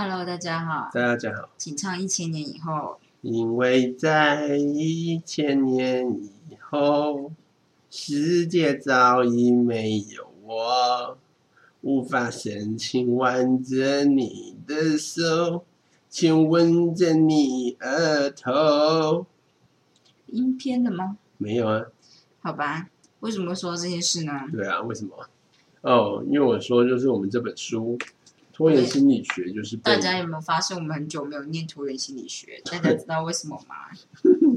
Hello，大家好，大家好，请唱一千年以后。因为在一千年以后，世界早已没有我，无法深情挽着你的手，亲吻着你额头。音偏的吗？没有啊，好吧，为什么会说到这件事呢？对啊，为什么？哦，因为我说就是我们这本书。拖延心理学就是大家有没有发现我们很久没有念拖延心理学？大家知道为什么吗？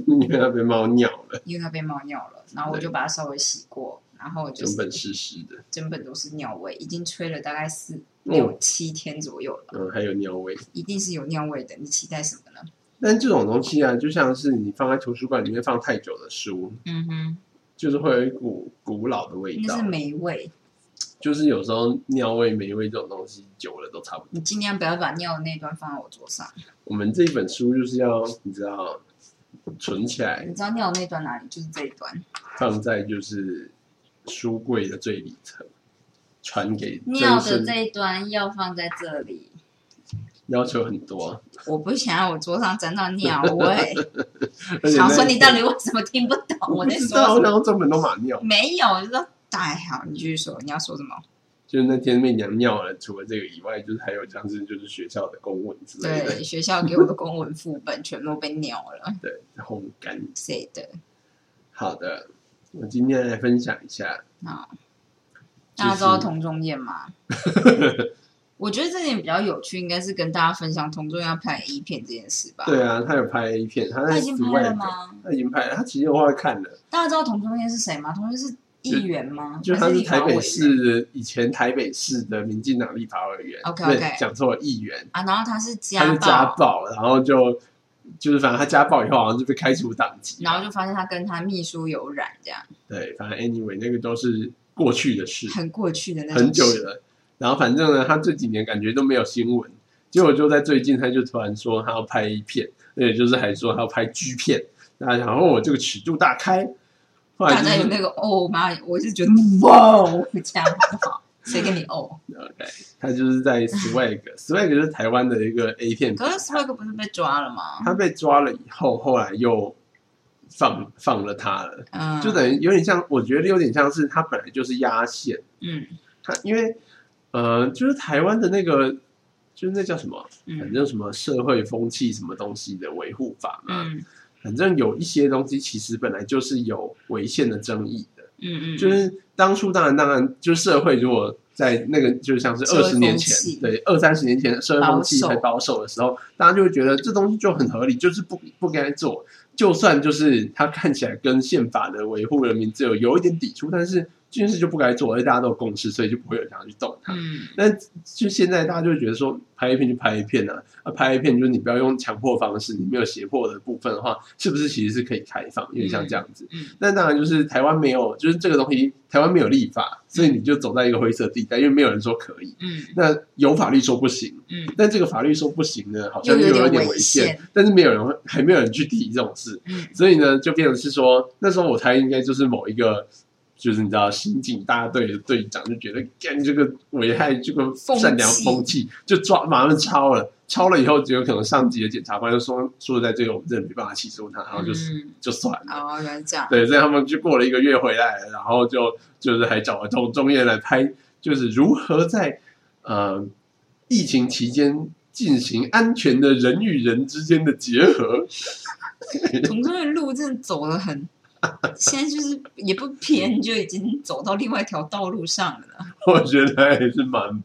因为它被猫尿了。因为它被猫尿了，然后我就把它稍微洗过，然后就整本湿湿的，整本都是尿味，已经吹了大概四六七天左右了。嗯，还有尿味，一定是有尿味的。你期待什么呢？但这种东西啊，就像是你放在图书馆里面放太久的书，嗯哼，就是会有一股古老的味道，那是霉味。就是有时候尿味、霉味这种东西久了都差不多。你尽量不要把尿的那段放在我桌上。我们这一本书就是要你知道存起来。你知道尿的那段哪里？就是这一段。放在就是书柜的最里层，传给尿的这一端要放在这里。要求很多。我不想要我桌上沾到尿 味。想说你到底为什么听不懂我在说？然后整本都满尿。没有，就说。大好，你继续说，你要说什么？就是那天被娘尿了，除了这个以外，就是还有像是就是学校的公文之类的。对，学校给我的公文副本全部被尿了。对，烘干。谁的？好的，我今天来分享一下。好，大家知道同中宴吗？我觉得这点比较有趣，应该是跟大家分享同中要拍 A 片这件事吧。对啊，他有拍 A 片，他已经拍了吗？他已经拍了，他其实我看了。大家知道同中宴是谁吗？同中是。议员吗？就他是台北市以前台北市的民进党立法委员。OK OK，讲错了，议员啊。然后他是家他是家暴，然后就就是反正他家暴以后好像就被开除党籍。然后就发现他跟他秘书有染，这样。对，反正 anyway 那个都是过去的事，很过去的那很久了。然后反正呢，他这几年感觉都没有新闻，结果就在最近，他就突然说他要拍一片，而且就是还说他要拍 G 片。那然后我，这个尺度大开。大家有那个 哦妈，我就觉得哇，这样不好，谁跟你哦？OK，他就是在 Swag，Swag 是台湾的一个 A 片，可是 Swag 不是被抓了吗？他被抓了以后，后来又放放了他了，嗯，就等于有点像，我觉得有点像是他本来就是压线，嗯，他因为呃，就是台湾的那个，就是那叫什么，反正什么社会风气什么东西的维护法嘛。反正有一些东西其实本来就是有违宪的争议的，嗯嗯，就是当初当然当然，就是社会如果在那个就像是二十年前，对二三十年前社会风气很保守的时候，大家就会觉得这东西就很合理，就是不不该做，就算就是它看起来跟宪法的维护人民自由有一点抵触，但是。这件事就不该做，而且大家都有共识，所以就不会有人想要去动它。嗯，但就现在大家就会觉得说，拍一片就拍一片啊，啊，拍一片就是你不要用强迫方式，你没有胁迫的部分的话，是不是其实是可以开放？因为像这样子。嗯，但当然就是台湾没有，就是这个东西台湾没有立法，所以你就走在一个灰色地带，因为没有人说可以。嗯，那有法律说不行。嗯，但这个法律说不行呢，好像又有点违宪，但是没有人还没有人去提这种事。嗯，所以呢，就变成是说，那时候我猜应该就是某一个。就是你知道，刑警大队的队长就觉得，干这个危害这个善良风气，就抓马上抄了，抄了以后，就有可能上级的检察官就说，说在这个我们这没办法起诉他，然后就是就算了。哦，原来这样。对，所以他们就过了一个月回来，然后就就是还找了同中院来拍，就是如何在呃疫情期间进行安全的人与人之间的结合。同中院路真的走了很。现在就是也不偏，就已经走到另外一条道路上了。我觉得还是蛮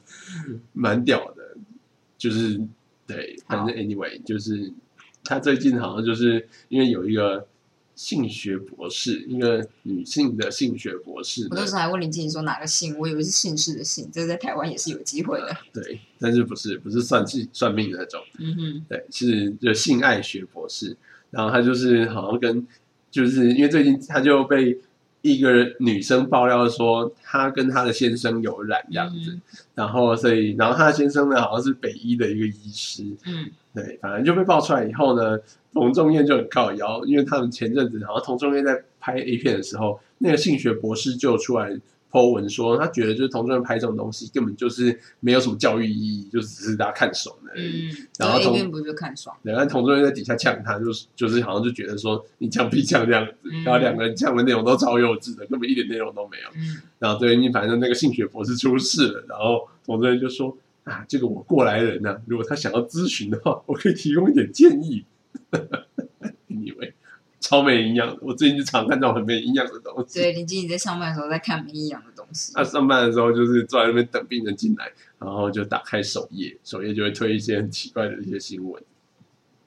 蛮屌的，就是对，反正 anyway，就是他最近好像就是因为有一个性学博士，一个女性的性学博士。我那时候还问林静怡说哪个姓，我以为是姓氏的姓，这在台湾也是有机会的。对，但是不是不是算计算命的那种，嗯哼，对，是就性爱学博士，然后他就是好像跟。就是因为最近他就被一个女生爆料说，他跟他的先生有染这样子，然后所以然后他的先生呢好像是北医的一个医师，嗯，对，反正就被爆出来以后呢，童仲彦就很靠腰，因为他们前阵子然后童仲彦在拍 A 片的时候，那个性学博士就出来。Po 文说，他觉得就是同桌人拍这种东西根本就是没有什么教育意义，就只是大家看爽的。嗯，然后同不是看爽？两个同桌人在底下呛他，就是就是好像就觉得说你呛屁呛这样子，然后两个人呛的内容都超幼稚的，根本一点内容都没有。嗯，然后对你反正那个性学博士出事了，然后同桌人就说啊，这个我过来人呢，如果他想要咨询的话，我可以提供一点建议。你以为？超没营养，我最近就常看这种很没营养的东西。对，林经理在上班的时候在看没营养的东西。他上班的时候就是坐在那边等病人进来，然后就打开首页，首页就会推一些很奇怪的一些新闻，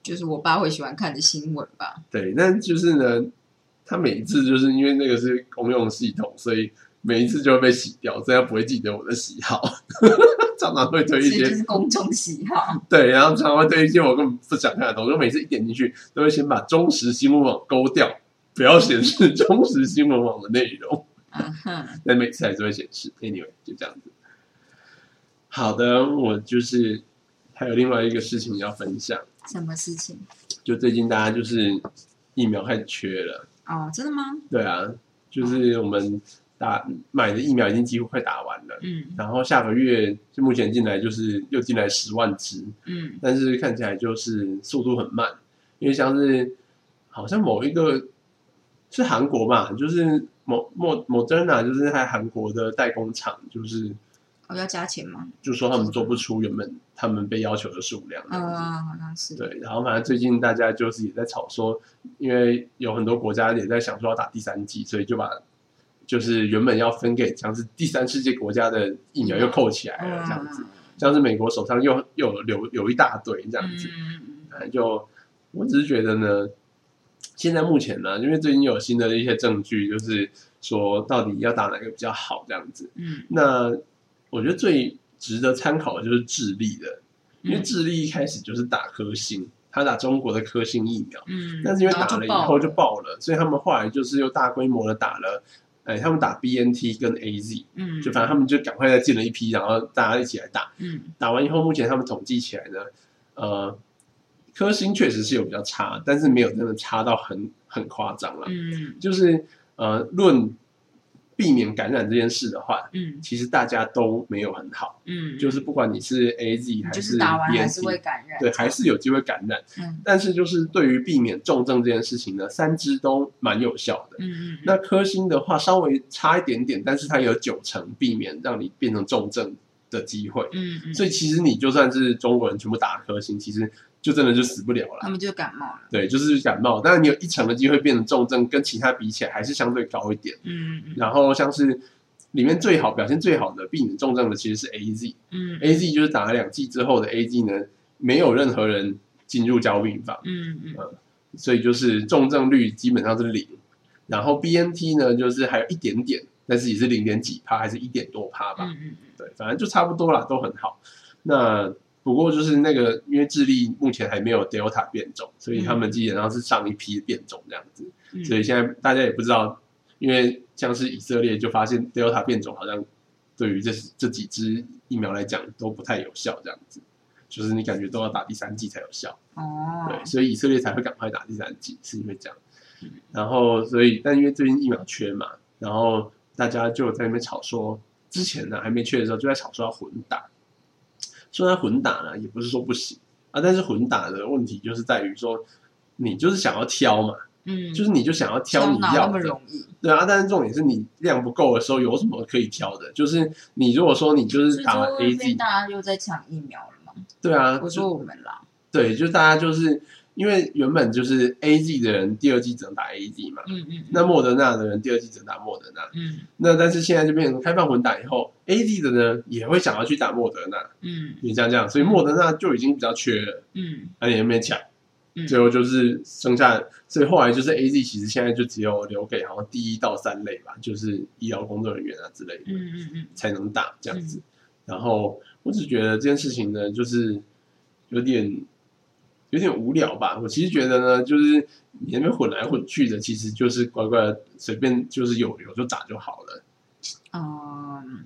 就是我爸会喜欢看的新闻吧。对，但就是呢，他每一次就是因为那个是公用系统，所以。每一次就会被洗掉，这样不会记得我的喜好。常常会推一些就是公众喜好，对，然后常常会推一些我根本不想看的东西。我每次一点进去，都会先把忠实新闻网勾掉，不要显示忠实新闻网的内容。但每次还是会显示。Anyway，就这样子。好的，我就是还有另外一个事情要分享。什么事情？就最近大家就是疫苗开始缺了。哦，真的吗？对啊，就是我们。打买的疫苗已经几乎快打完了，嗯，然后下个月就目前进来就是又进来十万支，嗯，但是看起来就是速度很慢，因为像是好像某一个是韩国嘛，就是某某某 e r 就是在韩国的代工厂，就是哦要加钱吗？就说他们做不出原本他们被要求的数量，嗯，好像是对，然后反正最近大家就是也在吵说，因为有很多国家也在想说要打第三剂，所以就把。就是原本要分给像是第三世界国家的疫苗又扣起来了，这样子，像是美国手上又又留有一大堆这样子，嗯，就我只是觉得呢，现在目前呢，因为最近有新的一些证据，就是说到底要打哪个比较好这样子，嗯，那我觉得最值得参考的就是智利的，因为智利一开始就是打科兴，他打中国的科兴疫苗，嗯，但是因为打了以后就爆了，所以他们后来就是又大规模的打了。哎，他们打 B N T 跟 A Z，嗯，就反正他们就赶快再进了一批，然后大家一起来打，嗯，打完以后，目前他们统计起来呢，呃，科兴确实是有比较差，但是没有真的差到很很夸张了，嗯，就是呃论。避免感染这件事的话，嗯，其实大家都没有很好，嗯，就是不管你是 A Z 还是 B N T，对，还是有机会感染，嗯，但是就是对于避免重症这件事情呢，三支都蛮有效的，嗯嗯，那科兴的话稍微差一点点，但是它有九成避免让你变成重症的机会，嗯嗯，所以其实你就算是中国人全部打科兴，其实。就真的就死不了了，他们就感冒了。对，就是感冒，但是你有一成的机会变成重症，跟其他比起来还是相对高一点。嗯，然后像是里面最好表现最好的避免重症的其实是 A Z。嗯，A Z 就是打了两剂之后的 A Z 呢，没有任何人进入交病房。嗯嗯，所以就是重症率基本上是零。然后 B N T 呢，就是还有一点点，但是也是零点几趴，还是一点多趴吧。嗯嗯，对，反正就差不多啦，都很好。那不过就是那个，因为智利目前还没有 Delta 变种，所以他们基本上是上一批变种这样子，所以现在大家也不知道，因为像是以色列就发现 Delta 变种好像对于这这几支疫苗来讲都不太有效这样子，就是你感觉都要打第三剂才有效。哦，对，所以以色列才会赶快打第三剂，是因为这样，然后所以但因为最近疫苗缺嘛，然后大家就在那边吵说，之前呢还没缺的时候就在吵说要混打。虽然混打呢，也不是说不行啊，但是混打的问题就是在于说，你就是想要挑嘛，嗯，就是你就想要挑你要的，对啊，但是重点是你量不够的时候，有什么可以挑的？就是你如果说你就是打 A Z，大家又在抢疫苗了嘛？对啊，我说我们啦，对，就大家就是。因为原本就是 A Z 的人，第二季只能打 A Z 嘛，嗯嗯，那莫德纳的人第二季只能打莫德纳，嗯，那但是现在就变成开放混打以后，A Z 的呢也会想要去打莫德纳，嗯，你这样这样，所以莫德纳就已经比较缺了，嗯，而且也没抢，最后就是剩下，所以后来就是 A Z 其实现在就只有留给好像第一到三类吧，就是医疗工作人员啊之类的，嗯嗯嗯，才能打这样子，然后我只觉得这件事情呢，就是有点。有点无聊吧？我其实觉得呢，就是你那边混来混去的，其实就是乖乖随便，就是有有就打就好了。嗯，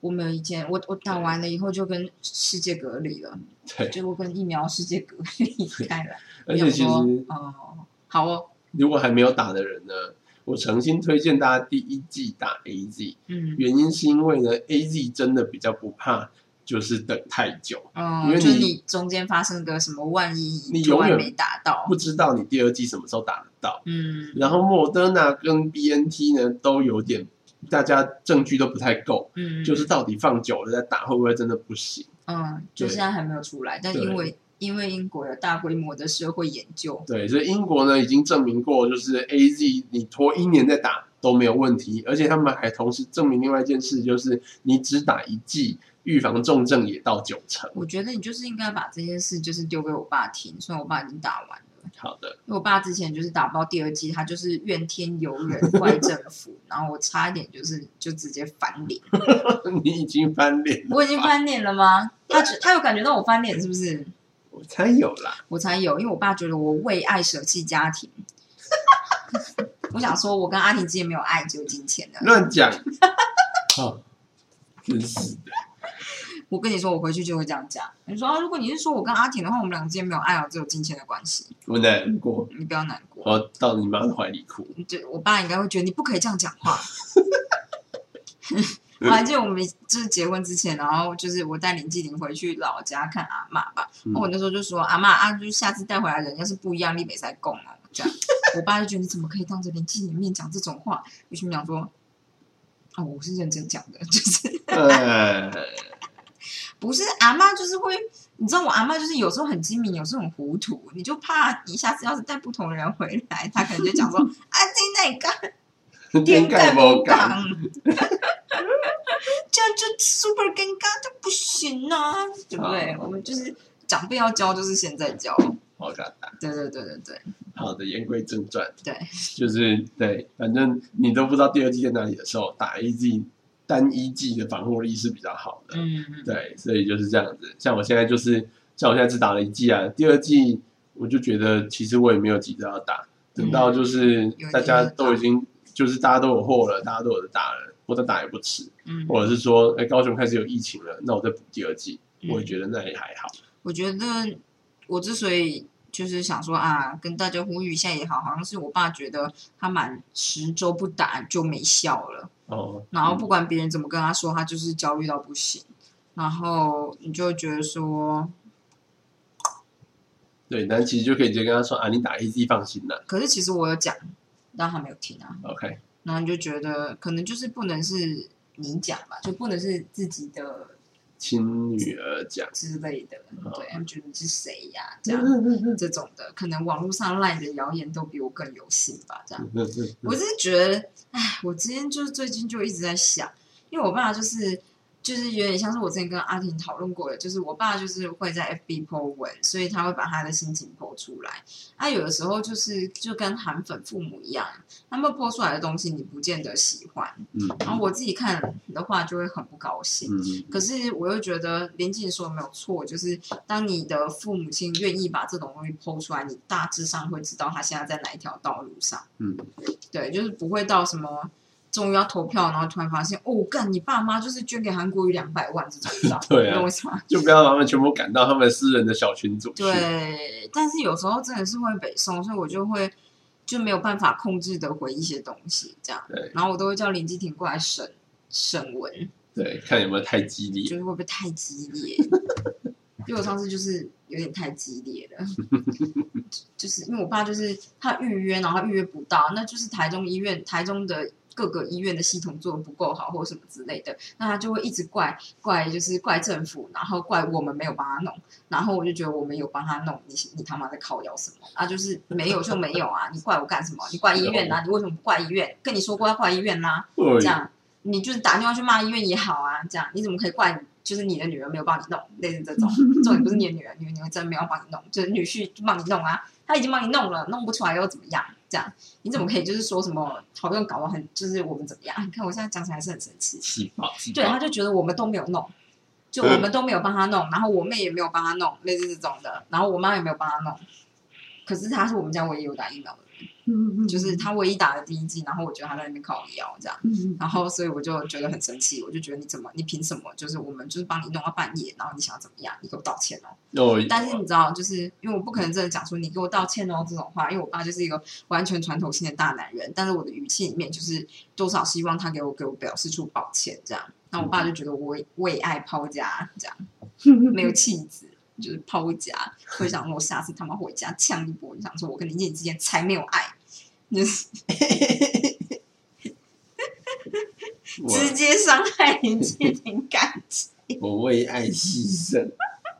我没有意见。我我打完了以后就跟世界隔离了，对，就我跟疫苗世界隔离开了。而且其实哦，好哦。如果还没有打的人呢，我诚心推荐大家第一季打 A Z。嗯，原因是因为呢，A Z 真的比较不怕，就是等太久。嗯，因为你中间发生个什么万一，你永远没打到，不知道你第二季什么时候打得到。嗯，然后莫德纳跟 B N T 呢都有点，大家证据都不太够。嗯，就是到底放久了再打会不会真的不行？嗯，就现在还没有出来，但因为。因为英国有大规模的社会研究，对，所以英国呢已经证明过，就是 A Z 你拖一年再打都没有问题，而且他们还同时证明另外一件事，就是你只打一剂，预防重症也到九成。我觉得你就是应该把这件事就是丢给我爸听，虽然我爸已经打完了。好的，因为我爸之前就是打不到第二季，他就是怨天尤人，怪政府，然后我差一点就是就直接翻脸。你已经翻脸，我已经翻脸了吗？他他有感觉到我翻脸是不是？我才有啦，我才有，因为我爸觉得我为爱舍弃家庭。我想说，我跟阿婷之间没有爱，只有金钱的。乱讲，真是的。我跟你说，我回去就会这样讲。你说，如果你是说我跟阿婷的话，我们两个之间没有爱啊，只有金钱的关系。我难过，你不要难过。我到你妈的怀里哭。就我爸应该会觉得你不可以这样讲话。我还记得我们就是结婚之前，然后就是我带林继玲回去老家看阿妈吧。我那时候就说：“阿妈啊，就下次带回来人要是不一样，你没再供哦。”这样，我爸就觉得你怎么可以当着林继玲面讲这种话？于是讲说：“哦，我是认真讲的，就是不是阿妈就是会，你知道我阿妈就是有时候很精明，有时候很糊涂，你就怕你下次要是带不同的人回来，他可能就讲说：‘ 啊，这哪个？’”天盖不干，这样就 super 尴尬，就不行啊，对不对？我们就是长辈要教，就是现在教。好尴尬。对对对对对。好的，言归正传。对，就是对，反正你都不知道第二季在哪里的时候，打一剂单一季的防护力是比较好的。嗯嗯。对，所以就是这样子。像我现在就是，像我现在只打了一季啊，第二季我就觉得其实我也没有急着要打，等到就是大家都已经。就是大家都有货了，大家都有的打了，我再打也不迟。嗯，或者是说，哎，高雄开始有疫情了，那我再补第二季，我也觉得那也还好。我觉得我之所以就是想说啊，跟大家呼吁一下也好，好像是我爸觉得他满十周不打就没效了。哦。然后不管别人怎么跟他说，他就是焦虑到不行。然后你就觉得说，对，但其实就可以直接跟他说啊，你打 A Z 放心了。可是其实我有讲。但他没有听啊。OK，然后你就觉得可能就是不能是你讲吧，就不能是自己的亲女儿讲之类的。对，他们觉得你是谁呀？这样这种的，可能网络上赖的谣言都比我更有信吧？这样，我是觉得，哎，我今天就是最近就一直在想，因为我爸就是。就是有点像是我之前跟阿婷讨论过的，就是我爸就是会在 FB po 文，所以他会把他的心情 po 出来。他有的时候就是就跟韩粉父母一样，他们 po 出来的东西你不见得喜欢，嗯，然后我自己看的话就会很不高兴。嗯，可是我又觉得林静说的没有错，就是当你的父母亲愿意把这种东西 po 出来，你大致上会知道他现在在哪一条道路上。嗯，对，就是不会到什么。终于要投票，然后突然发现，哦，干，你爸妈就是捐给韩国瑜两百万这种，对啊，为什么？就不要把他们全部赶到他们私人的小群组。对，但是有时候真的是会北宋，所以我就会就没有办法控制的回一些东西，这样。对。然后我都会叫林继廷过来审审文。对，看有没有太激烈。就是会不会太激烈？因为我上次就是有点太激烈了，就是因为我爸就是他预约，然后预约不到，那就是台中医院台中的。各个医院的系统做的不够好，或者什么之类的，那他就会一直怪怪，就是怪政府，然后怪我们没有帮他弄，然后我就觉得我们有帮他弄，你你他妈在靠要什么啊？就是没有就没有啊，你怪我干什么？你怪医院啊？你为什么不怪医院？跟你说过要怪医院吗？这样你就是打电话去骂医院也好啊，这样你怎么可以怪？就是你的女儿没有帮你弄，类似这种，重点不是你的女儿，你的女儿真没有帮你弄，就是女婿帮你弄啊，他已经帮你弄了，弄不出来又怎么样？这样你怎么可以就是说什么好像搞得很就是我们怎么样？你看我现在讲起来是很生气，对，他就觉得我们都没有弄，就我们都没有帮他弄，然后我妹也没有帮他弄，类似这种的，然后我妈也没有帮他弄，可是他是我们家唯一有打疫苗的人，就是他唯一打的第一季，然后我觉得他在那边靠腰这样，然后所以我就觉得很生气，我就觉得你怎么，你凭什么？就是我们就是帮你弄到半夜，然后你想要怎么样？你给我道歉哦！但是你知道，就是因为我不可能真的讲出你给我道歉哦这种话，因为我爸就是一个完全传统性的大男人，但是我的语气里面就是多少希望他给我给我表示出抱歉这样。那我爸就觉得我为爱抛家这样，没有气质。就是抛家，会想我下次他妈回家呛一波。你想说我跟林建之间才没有爱，就是 直接伤害林建廷感情。我为爱牺牲，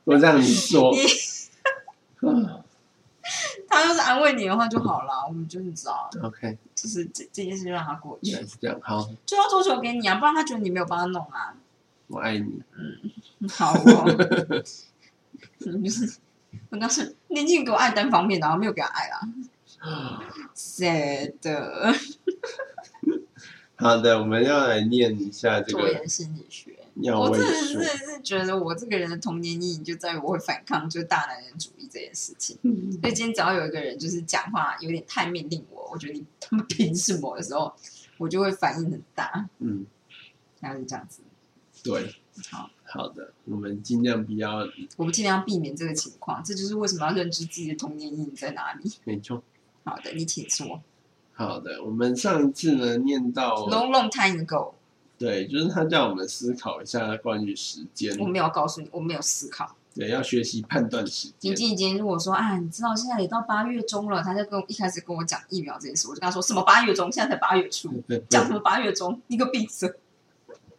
我让你说。他要是安慰你的话就好了，我们就是知道。OK，就是这这件事就让他过去。是这样，好。就要做球给你啊，不然他觉得你没有帮他弄啊。我爱你。嗯，好哦。就是，我当时年轻人给我爱单方面的，然后没有给他爱啦。Sad。好的，我们要来念一下这个 拖延心理学。我真的是是觉得我这个人的童年阴影就在于我会反抗，就是大男人主义这件事情。所以今天只要有一个人就是讲话有点太命令我，我觉得你他们凭什么的时候，我就会反应很大。嗯，大概是这样子。对，好。好的，我们尽量不要，我们尽量避免这个情况。这就是为什么要认知自己的童年阴影在哪里。没错。好的，你请说。好的，我们上一次呢念到 long long time ago。对，就是他叫我们思考一下关于时间。我没有告诉你，我没有思考。对，要学习判断时间。晶晶已经如果说啊，你知道现在也到八月中了，他就跟我一开始跟我讲疫苗这件事，我就跟他说什么八月中，现在才八月初，讲什么八月中，你个闭嘴。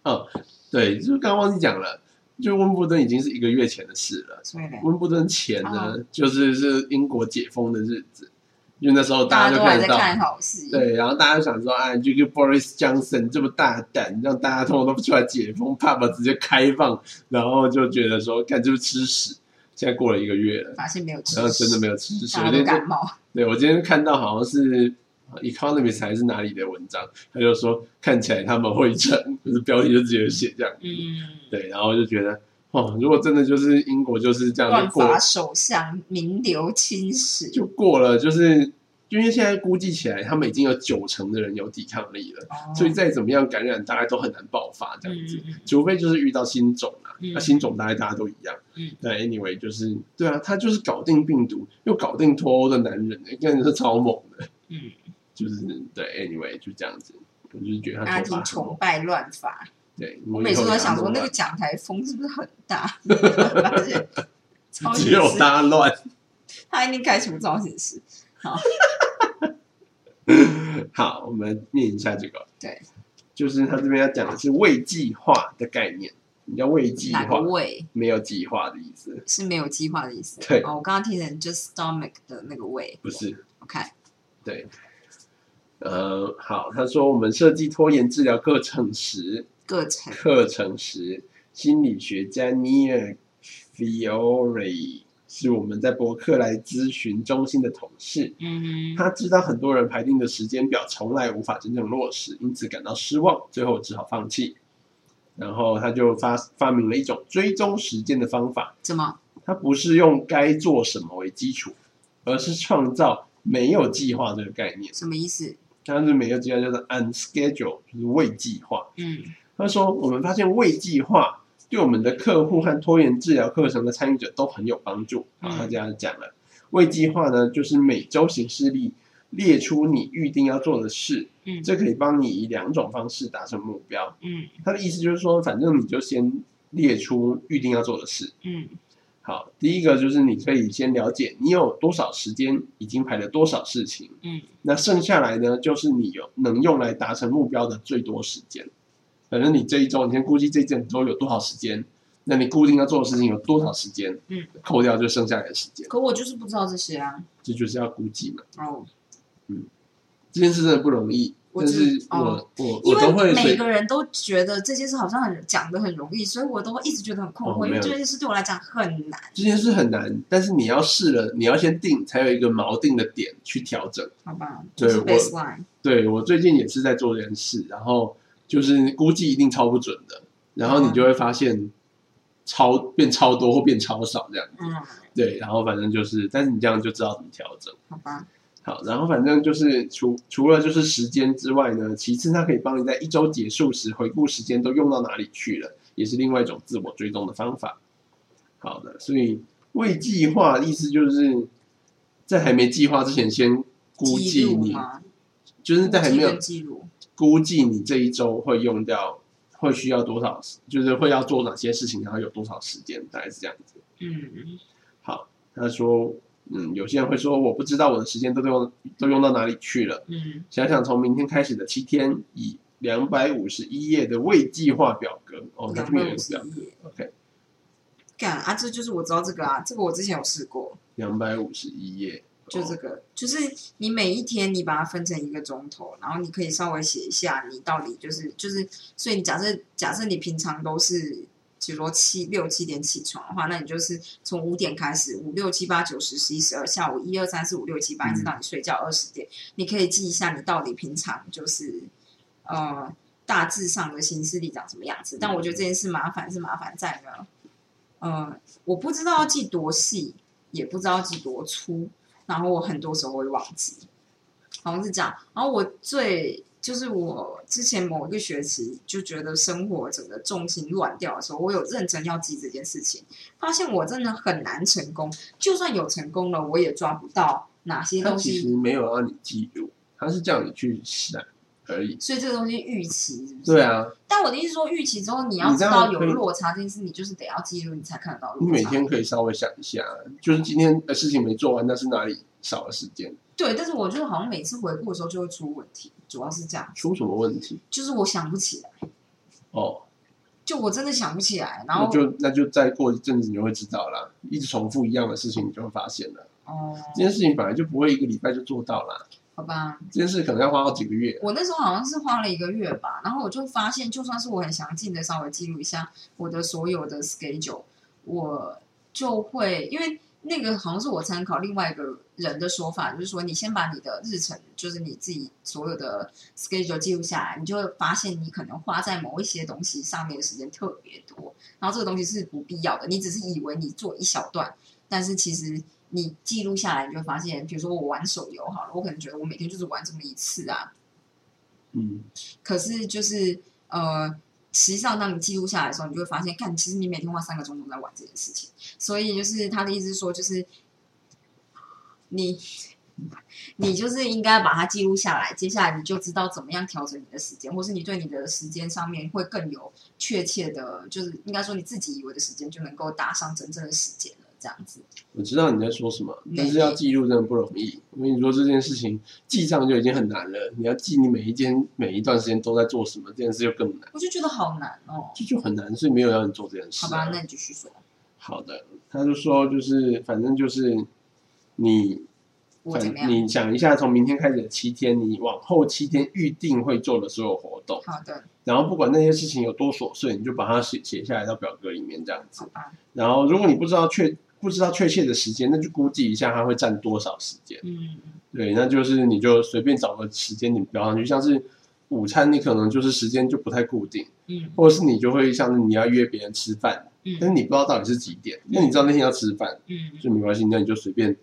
哦，对，就是刚刚忘记讲了。就温布顿已经是一个月前的事了。温布顿前呢，就是是英国解封的日子，因为那时候大家都看到，对，然后大家想说，哎，这个 Boris Johnson 这么大胆，让大家通通都不出来解封，pub 直接开放，然后就觉得说，看就是吃屎。现在过了一个月了，发现没有吃，然后真的没有吃屎，有点感冒。对我今天看到好像是 Economist 还是哪里的文章，他就说看起来他们会成，就是标题就直接写这样。嗯。对，然后就觉得，哦，如果真的就是英国就是这样乱发首相名留青史，就过了，就是因为现在估计起来，他们已经有九成的人有抵抗力了，所以再怎么样感染，大概都很难爆发这样子，除非就是遇到新种啊，那新种大概大家都一样。嗯，但 anyway 就是对啊，他就是搞定病毒又搞定脱欧的男人，真的是超猛的。嗯，就是对，anyway 就这样子，我就是觉得他挺崇拜乱发。对，我每次都在想说，那个讲台风是不是很大？只有大乱，他一定开除造型师。好，好，我们念一下这个。对，就是他这边要讲的是未计划的概念。你叫未计划？未没有计划的意思，是没有计划的意思。对，我刚刚听成就是 stomach 的那个胃，不是？OK，对。呃，好，他说我们设计拖延治疗课程时。课程课程时，心理学家 Neil Fiore 是我们在博客来咨询中心的同事。嗯，他知道很多人排定的时间表从来无法真正落实，因此感到失望，最后只好放弃。然后他就发发明了一种追踪时间的方法。什么？他不是用该做什么为基础，而是创造没有计划这个概念。什么意思？他是没有计划，叫做 unschedule，就是未计划。嗯。他说：“我们发现未计划对我们的客户和拖延治疗课程的参与者都很有帮助。啊，他这样讲了，未计划呢，就是每周行事历列出你预定要做的事。嗯，这可以帮你以两种方式达成目标。嗯，他的意思就是说，反正你就先列出预定要做的事。嗯，好，第一个就是你可以先了解你有多少时间，已经排了多少事情。嗯，那剩下来呢，就是你有能用来达成目标的最多时间。”反正你这一周，你先估计这一周有多少时间，那你固定要做的事情有多少时间？嗯，扣掉就剩下来的时间。可我就是不知道这些啊。这就是要估计嘛。哦，嗯，这件事真的不容易。但是我我我都会每个人都觉得这件事好像很讲的很容易，所以我都会一直觉得很困惑，因为这件事对我来讲很难。这件事很难，但是你要试了，你要先定，才有一个锚定的点去调整。好吧。对我，对我最近也是在做这件事，然后。就是估计一定超不准的，然后你就会发现超变超多或变超少这样子。嗯，对，然后反正就是，但是你这样就知道怎么调整。好吧。好，然后反正就是除除了就是时间之外呢，其次它可以帮你在一周结束时回顾时间都用到哪里去了，也是另外一种自我追踪的方法。好的，所以未计划意思就是在还没计划之前先估计你，就是在还没有记录估计你这一周会用掉，会需要多少，就是会要做哪些事情，然后有多少时间，大概是这样子。嗯，好，他说。嗯，有些人会说，我不知道我的时间都用都用到哪里去了。嗯，想想从明天开始的七天，以两百五十一页的未计划表格哦，两百五十一页，OK。干啊，这就是我知道这个啊，这个我之前有试过。两百五十一页，就这个，就是你每一天你把它分成一个钟头，然后你可以稍微写一下你到底就是就是，所以你假设假设你平常都是。比如说七六七点起床的话，那你就是从五点开始，五六七八九十十一十二，下午一二三四五六七八，一直到你睡觉二十点，你可以记一下你到底平常就是呃大致上的行事历长什么样子。但我觉得这件事麻烦是麻烦在呢，呃，我不知道要记多细，也不知道记多粗，然后我很多时候会忘记，好像是这样。然后我最。就是我之前某一个学期就觉得生活整个重心乱掉的时候，我有认真要记这件事情，发现我真的很难成功。就算有成功了，我也抓不到哪些东西。其实没有让你记住，他是叫你去想而已。所以这个东西预期是不是？对啊。但我的意思说，预期之后你要知道有落差这件事，你就是得要记录，你才看得到。你每天可以稍微想一下，就是今天的事情没做完，那是哪里少了时间？对，但是我就是好像每次回顾的时候就会出问题。主要是这样，出什么问题？就是我想不起来。哦，就我真的想不起来，然后就那就再过一阵子你就会知道了。一直重复一样的事情，你就会发现了。哦，这件事情本来就不会一个礼拜就做到了。好吧，这件事可能要花好几个月。我那时候好像是花了一个月吧，然后我就发现，就算是我很详尽的稍微记录一下我的所有的 schedule，我就会因为。那个好像是我参考另外一个人的说法，就是说你先把你的日程，就是你自己所有的 schedule 记录下来，你就会发现你可能花在某一些东西上面的时间特别多，然后这个东西是不必要的。你只是以为你做一小段，但是其实你记录下来，你就发现，比如说我玩手游好了，我可能觉得我每天就是玩这么一次啊，嗯，可是就是呃。实际上，当你记录下来的时候，你就会发现，看，其实你每天花三个钟头在玩这件事情。所以，就是他的意思说，就是你，你就是应该把它记录下来。接下来，你就知道怎么样调整你的时间，或是你对你的时间上面会更有确切的，就是应该说你自己以为的时间，就能够搭上真正的时间。这样子，我知道你在说什么，但是要记录真的不容易。我跟你说，这件事情记账就已经很难了，你要记你每一天、每一段时间都在做什么，这件事就更难。我就觉得好难哦，这就很难，所以没有让你做这件事。好吧，那你继续说。好的，他就说，就是反正就是你，你想一下，从明天开始的七天，你往后七天预定会做的所有活动。好的。然后不管那些事情有多琐碎，你就把它写写下来到表格里面，这样子。然后如果你不知道确。不知道确切的时间，那就估计一下它会占多少时间。嗯，对，那就是你就随便找个时间你标上去，像是午餐，你可能就是时间就不太固定。嗯，或者是你就会像是你要约别人吃饭，嗯，但是你不知道到底是几点，因为你知道那天要吃饭，嗯，就没关系，那你就随便，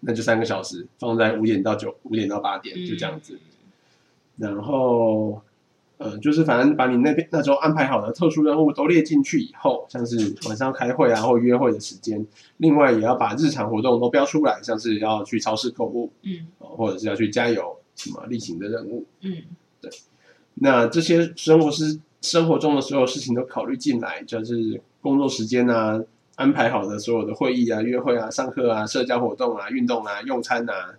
那就三个小时放在五点到九，五点到八点，就这样子，然后。呃，就是反正把你那边那时候安排好的特殊任务都列进去以后，像是晚上开会啊或约会的时间，另外也要把日常活动都标出来，像是要去超市购物，嗯，或者是要去加油什么例行的任务，嗯，对。那这些生活是生活中的所有事情都考虑进来，就是工作时间啊，安排好的所有的会议啊、约会啊、上课啊、社交活动啊、运动啊、用餐啊、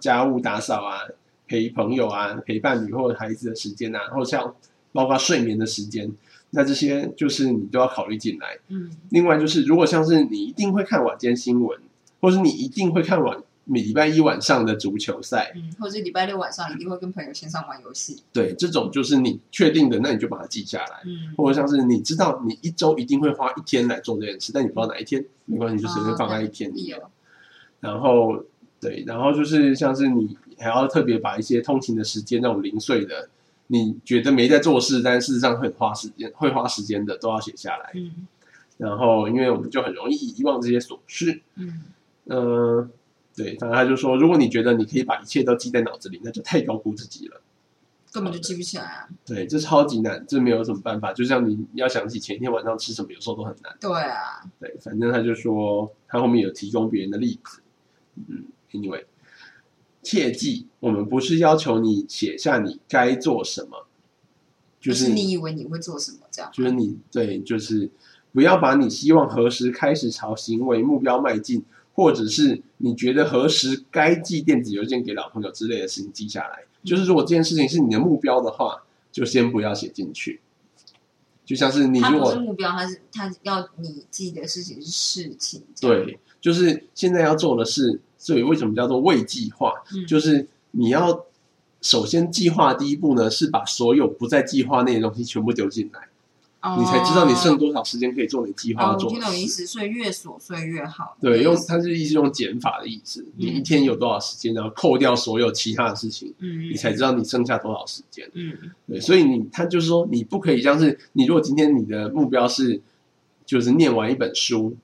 家务打扫啊。陪朋友啊，陪伴侣或者孩子的时间啊，或者像包括睡眠的时间，那这些就是你都要考虑进来。嗯，另外就是，如果像是你一定会看晚间新闻，或是你一定会看晚每礼拜一晚上的足球赛，嗯，或者礼拜六晚上一定会跟朋友线上玩游戏，对，这种就是你确定的，那你就把它记下来。嗯，或者像是你知道你一周一定会花一天来做这件事，但你不知道哪一天，没关系，就随便放在一天里。然后，对，然后就是像是你。还要特别把一些通勤的时间那种零碎的，你觉得没在做事，但事实上很花时间、会花时间的，都要写下来。嗯，然后因为我们就很容易遗忘这些琐事。嗯，呃，对，反正他就说，如果你觉得你可以把一切都记在脑子里，那就太高估自己了，根本就记不起来啊。对，这超级难，这没有什么办法。就像你要想起前一天晚上吃什么，有时候都很难。对啊，对，反正他就说，他后面有提供别人的例子。嗯，Anyway，切记，我们不是要求你写下你该做什么，就是你以为你会做什么这样，就是你对，就是不要把你希望何时开始朝行为目标迈进。或者是你觉得何时该寄电子邮件给老朋友之类的事情记下来，就是如果这件事情是你的目标的话，就先不要写进去。就像是你如果目标，他是他要你记的事情是事情。对，就是现在要做的事，所以为什么叫做未计划？就是你要首先计划第一步呢，是把所有不在计划内的东西全部丢进来。你才知道你剩多少时间可以做你计划做。听懂意思，所以越琐碎越好。对，用它是意思用减法的意思。你一天有多少时间，然后扣掉所有其他的事情，嗯，你才知道你剩下多少时间。嗯，对，所以你他就是说，你不可以像是你如果今天你的目标是就是念完一本书，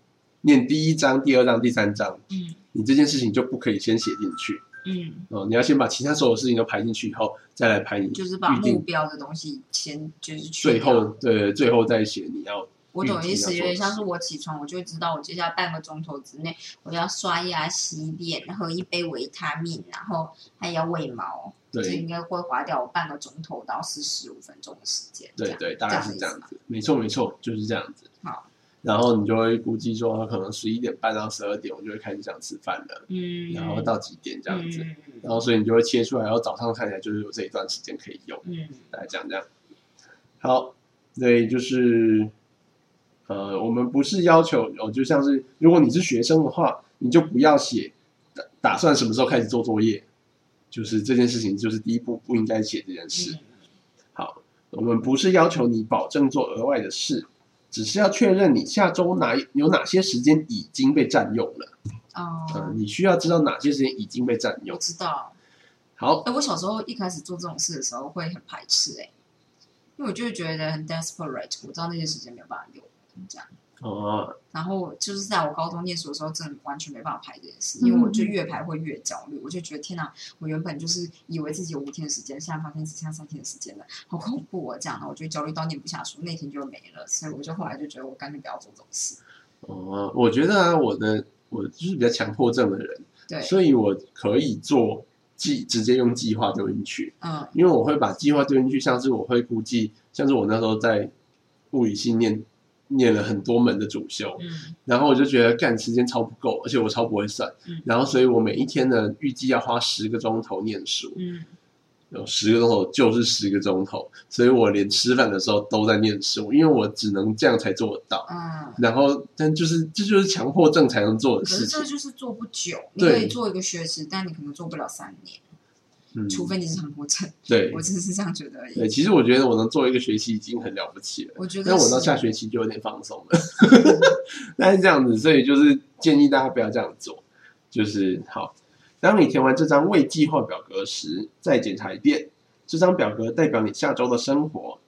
念第一章、第二章、第三章，嗯，你这件事情就不可以先写进去。嗯，哦，你要先把其他所有事情都排进去以后，再来排你就是把目标的东西先就是最后对最后再写你要。我懂意思，有点像是我起床，我就会知道我接下来半个钟头之内我要刷牙、洗脸、喝一杯维他命，然后还要喂猫，对，应该会花掉我半个钟头到四十五分钟的时间。对对，大概是这样子，没错没错，就是这样子。好。然后你就会估计说，可能十一点半到十二点，我就会开始想吃饭了。嗯，然后到几点这样子，然后所以你就会切出来，然后早上看起来就是有这一段时间可以用。嗯，来讲这样。好，对，就是呃，我们不是要求哦，就像是如果你是学生的话，你就不要写打打算什么时候开始做作业，就是这件事情就是第一步不应该写这件事。好，我们不是要求你保证做额外的事。只是要确认你下周哪有哪些时间已经被占用了哦，呃，你需要知道哪些时间已经被占用。我知道。好，哎，我小时候一开始做这种事的时候会很排斥，哎，因为我就会觉得很 desperate，我知道那些时间没有办法用，这样。哦，然后就是在我高中念书的时候，真的完全没办法排这件事，因为我就越排会越焦虑，我就觉得天哪，我原本就是以为自己有五天的时间，现在发现只剩下三天的时间了，好恐怖啊！这样，我就焦虑到念不下书，那天就没了，所以我就后来就觉得我干脆不要做这种事。哦，我觉得啊，我的我就是比较强迫症的人，对，所以我可以做计，直接用计划丢进去，嗯，因为我会把计划丢进去，像是我会估计，像是我那时候在物理系念。念了很多门的主修，嗯，然后我就觉得干时间超不够，而且我超不会算，嗯，然后所以我每一天呢预计要花十个钟头念书，嗯，有十个钟头就是十个钟头，所以我连吃饭的时候都在念书，因为我只能这样才做得到，嗯，然后但就是这就是强迫症才能做的事情，这就是做不久，你可以做一个学期，但你可能做不了三年。除非你是强迫症，对我只是这样觉得而已。对，其实我觉得我能做一个学期已经很了不起了。我觉得，但我到下学期就有点放松了。但是这样子，所以就是建议大家不要这样做。就是好，当你填完这张未计划表格时，再检查一遍。这张表格代表你下周的生活。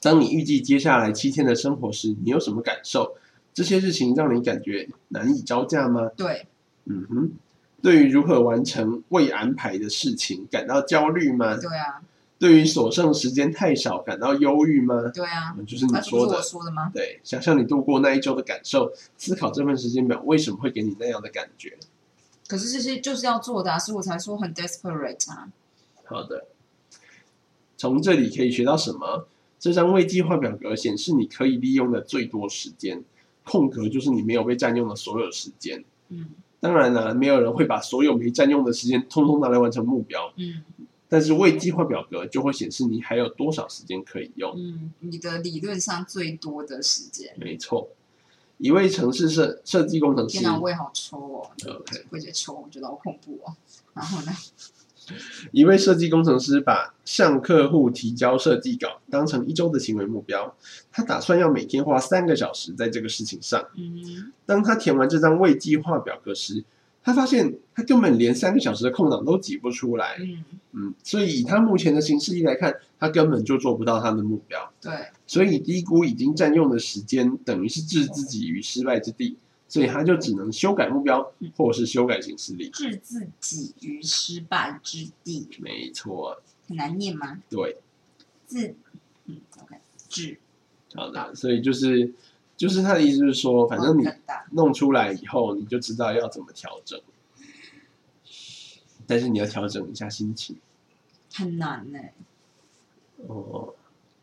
当你预计接下来七天的生活时，你有什么感受？这些事情让你感觉难以招架吗？对，嗯哼。对于如何完成未安排的事情感到焦虑吗？对啊。对于所剩时间太少感到忧郁吗？对啊。就是你说的。说的吗？对，想象你度过那一周的感受，思考这份时间表为什么会给你那样的感觉。可是这些就是要做的，所以我才说很 desperate 啊。好的。从这里可以学到什么？这张未计划表格显示你可以利用的最多时间，空格就是你没有被占用的所有时间。嗯。当然了，没有人会把所有没占用的时间通通拿来完成目标。嗯，但是未计划表格就会显示你还有多少时间可以用。嗯，你的理论上最多的时间。没错，一位城市设设计工程师。天哪，胃好抽哦！胃觉得抽，我觉得好恐怖哦。然后呢？一位设计工程师把向客户提交设计稿当成一周的行为目标，他打算要每天花三个小时在这个事情上。嗯，当他填完这张未计划表格时，他发现他根本连三个小时的空档都挤不出来。嗯嗯，所以以他目前的行事历来看，他根本就做不到他的目标。对，所以低估已经占用的时间，等于是置自己于失败之地。所以他就只能修改目标，或是修改行事历，置自己于失败之地。没错，很难念吗？对，自嗯，OK，置好的，所以就是就是他的意思，就是说，反正你弄出来以后，你就知道要怎么调整，但是你要调整一下心情，很难呢。哦，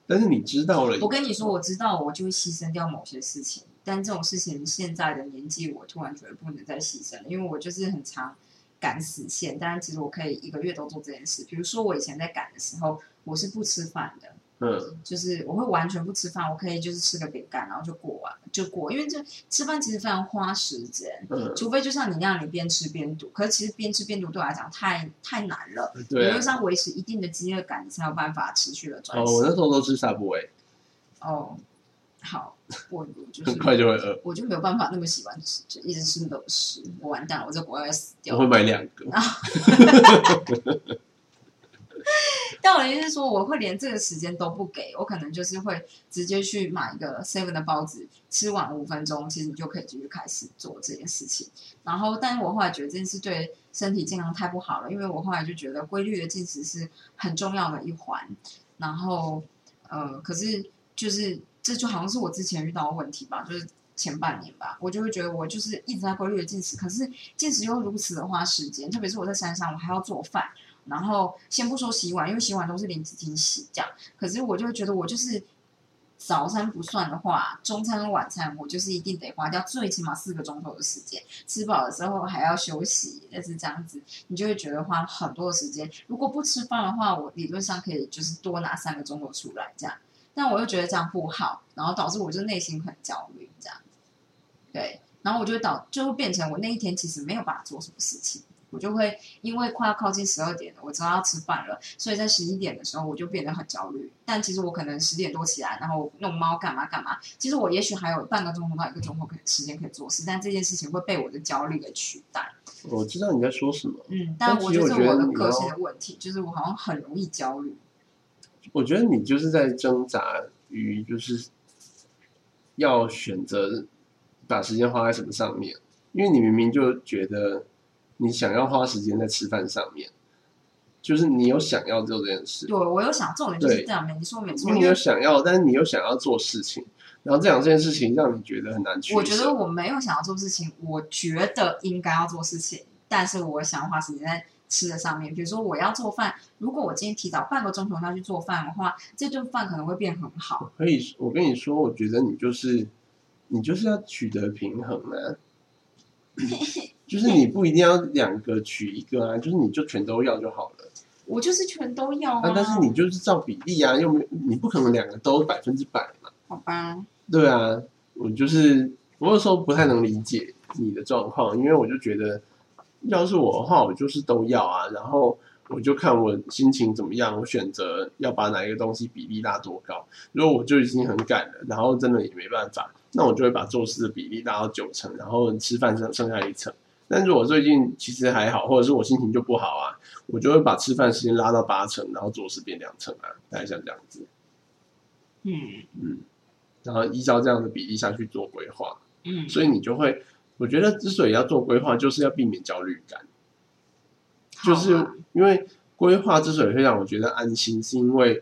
但是你知道了，我跟你说，我知道，我就会牺牲掉某些事情。但这种事情，现在的年纪，我突然觉得不能再牺牲了，因为我就是很常赶死线。但是其实我可以一个月都做这件事。比如说，我以前在赶的时候，我是不吃饭的，嗯，就是我会完全不吃饭，我可以就是吃个饼干，然后就过完就过。因为这吃饭其实非常花时间，嗯，除非就像你那样，你边吃边读。可是其实边吃边读对我来讲太太难了，对，因为要维持一定的饥饿感，你才有办法持续的专心。哦，我那时候都吃 Subway。哦。好，我就是很快就会饿，我就没有办法那么喜欢吃，就一直吃冷食，我完蛋了，我在国外死掉。我会买两个。但我的意思是说，我会连这个时间都不给我，可能就是会直接去买一个 seven 的包子，吃完五分钟，其实你就可以继续开始做这件事情。然后，但是我后来觉得这件事对身体健康太不好了，因为我后来就觉得规律的进食是很重要的一环。然后，呃，可是就是。这就好像是我之前遇到的问题吧，就是前半年吧，我就会觉得我就是一直在规律的进食，可是进食又如此的花时间，特别是我在山上，我还要做饭，然后先不说洗碗，因为洗碗都是林子婷洗这样，可是我就会觉得我就是早餐不算的话，中餐跟晚餐我就是一定得花掉最起码四个钟头的时间，吃饱了之后还要休息，但是这样子你就会觉得花很多的时间，如果不吃饭的话，我理论上可以就是多拿三个钟头出来这样。但我又觉得这样不好，然后导致我就内心很焦虑，这样，对，然后我就导就会变成我那一天其实没有办法做什么事情，我就会因为快要靠近十二点了，我知道要吃饭了，所以在十一点的时候我就变得很焦虑。但其实我可能十点多起来，然后弄猫干嘛干嘛，其实我也许还有半个钟头到一个钟头可以时间可以做事，但这件事情会被我的焦虑给取代。我知道你在说什么，嗯，但我觉得我的个性的问题，就是我好像很容易焦虑。我觉得你就是在挣扎于，就是要选择把时间花在什么上面，因为你明明就觉得你想要花时间在吃饭上面，就是你有想要做这件事。对，我有想，重点就是这样。你说没错，你有想要，但是你又想要做事情，然后这两件事情让你觉得很难取我觉得我没有想要做事情，我觉得应该要做事情，但是我想花时间在。吃的上面，比如说我要做饭，如果我今天提早半个钟头要去做饭的话，这顿饭可能会变很好。可以，我跟你说，我觉得你就是你就是要取得平衡啊，就是你不一定要两个取一个啊，就是你就全都要就好了。我就是全都要啊，但是你就是照比例啊，又没你不可能两个都百分之百嘛。好吧。对啊，我就是我有时候不太能理解你的状况，因为我就觉得。要是我的话，我就是都要啊，然后我就看我心情怎么样，我选择要把哪一个东西比例拉多高。如果我就已经很赶了，然后真的也没办法，那我就会把做事的比例拉到九成，然后吃饭剩剩下一层。但如果最近其实还好，或者是我心情就不好啊，我就会把吃饭时间拉到八成，然后做事变两成啊，大概像这样子。嗯嗯，然后依照这样的比例下去做规划。嗯，所以你就会。我觉得之所以要做规划，就是要避免焦虑感。就是因为规划之所以会让我觉得安心，是因为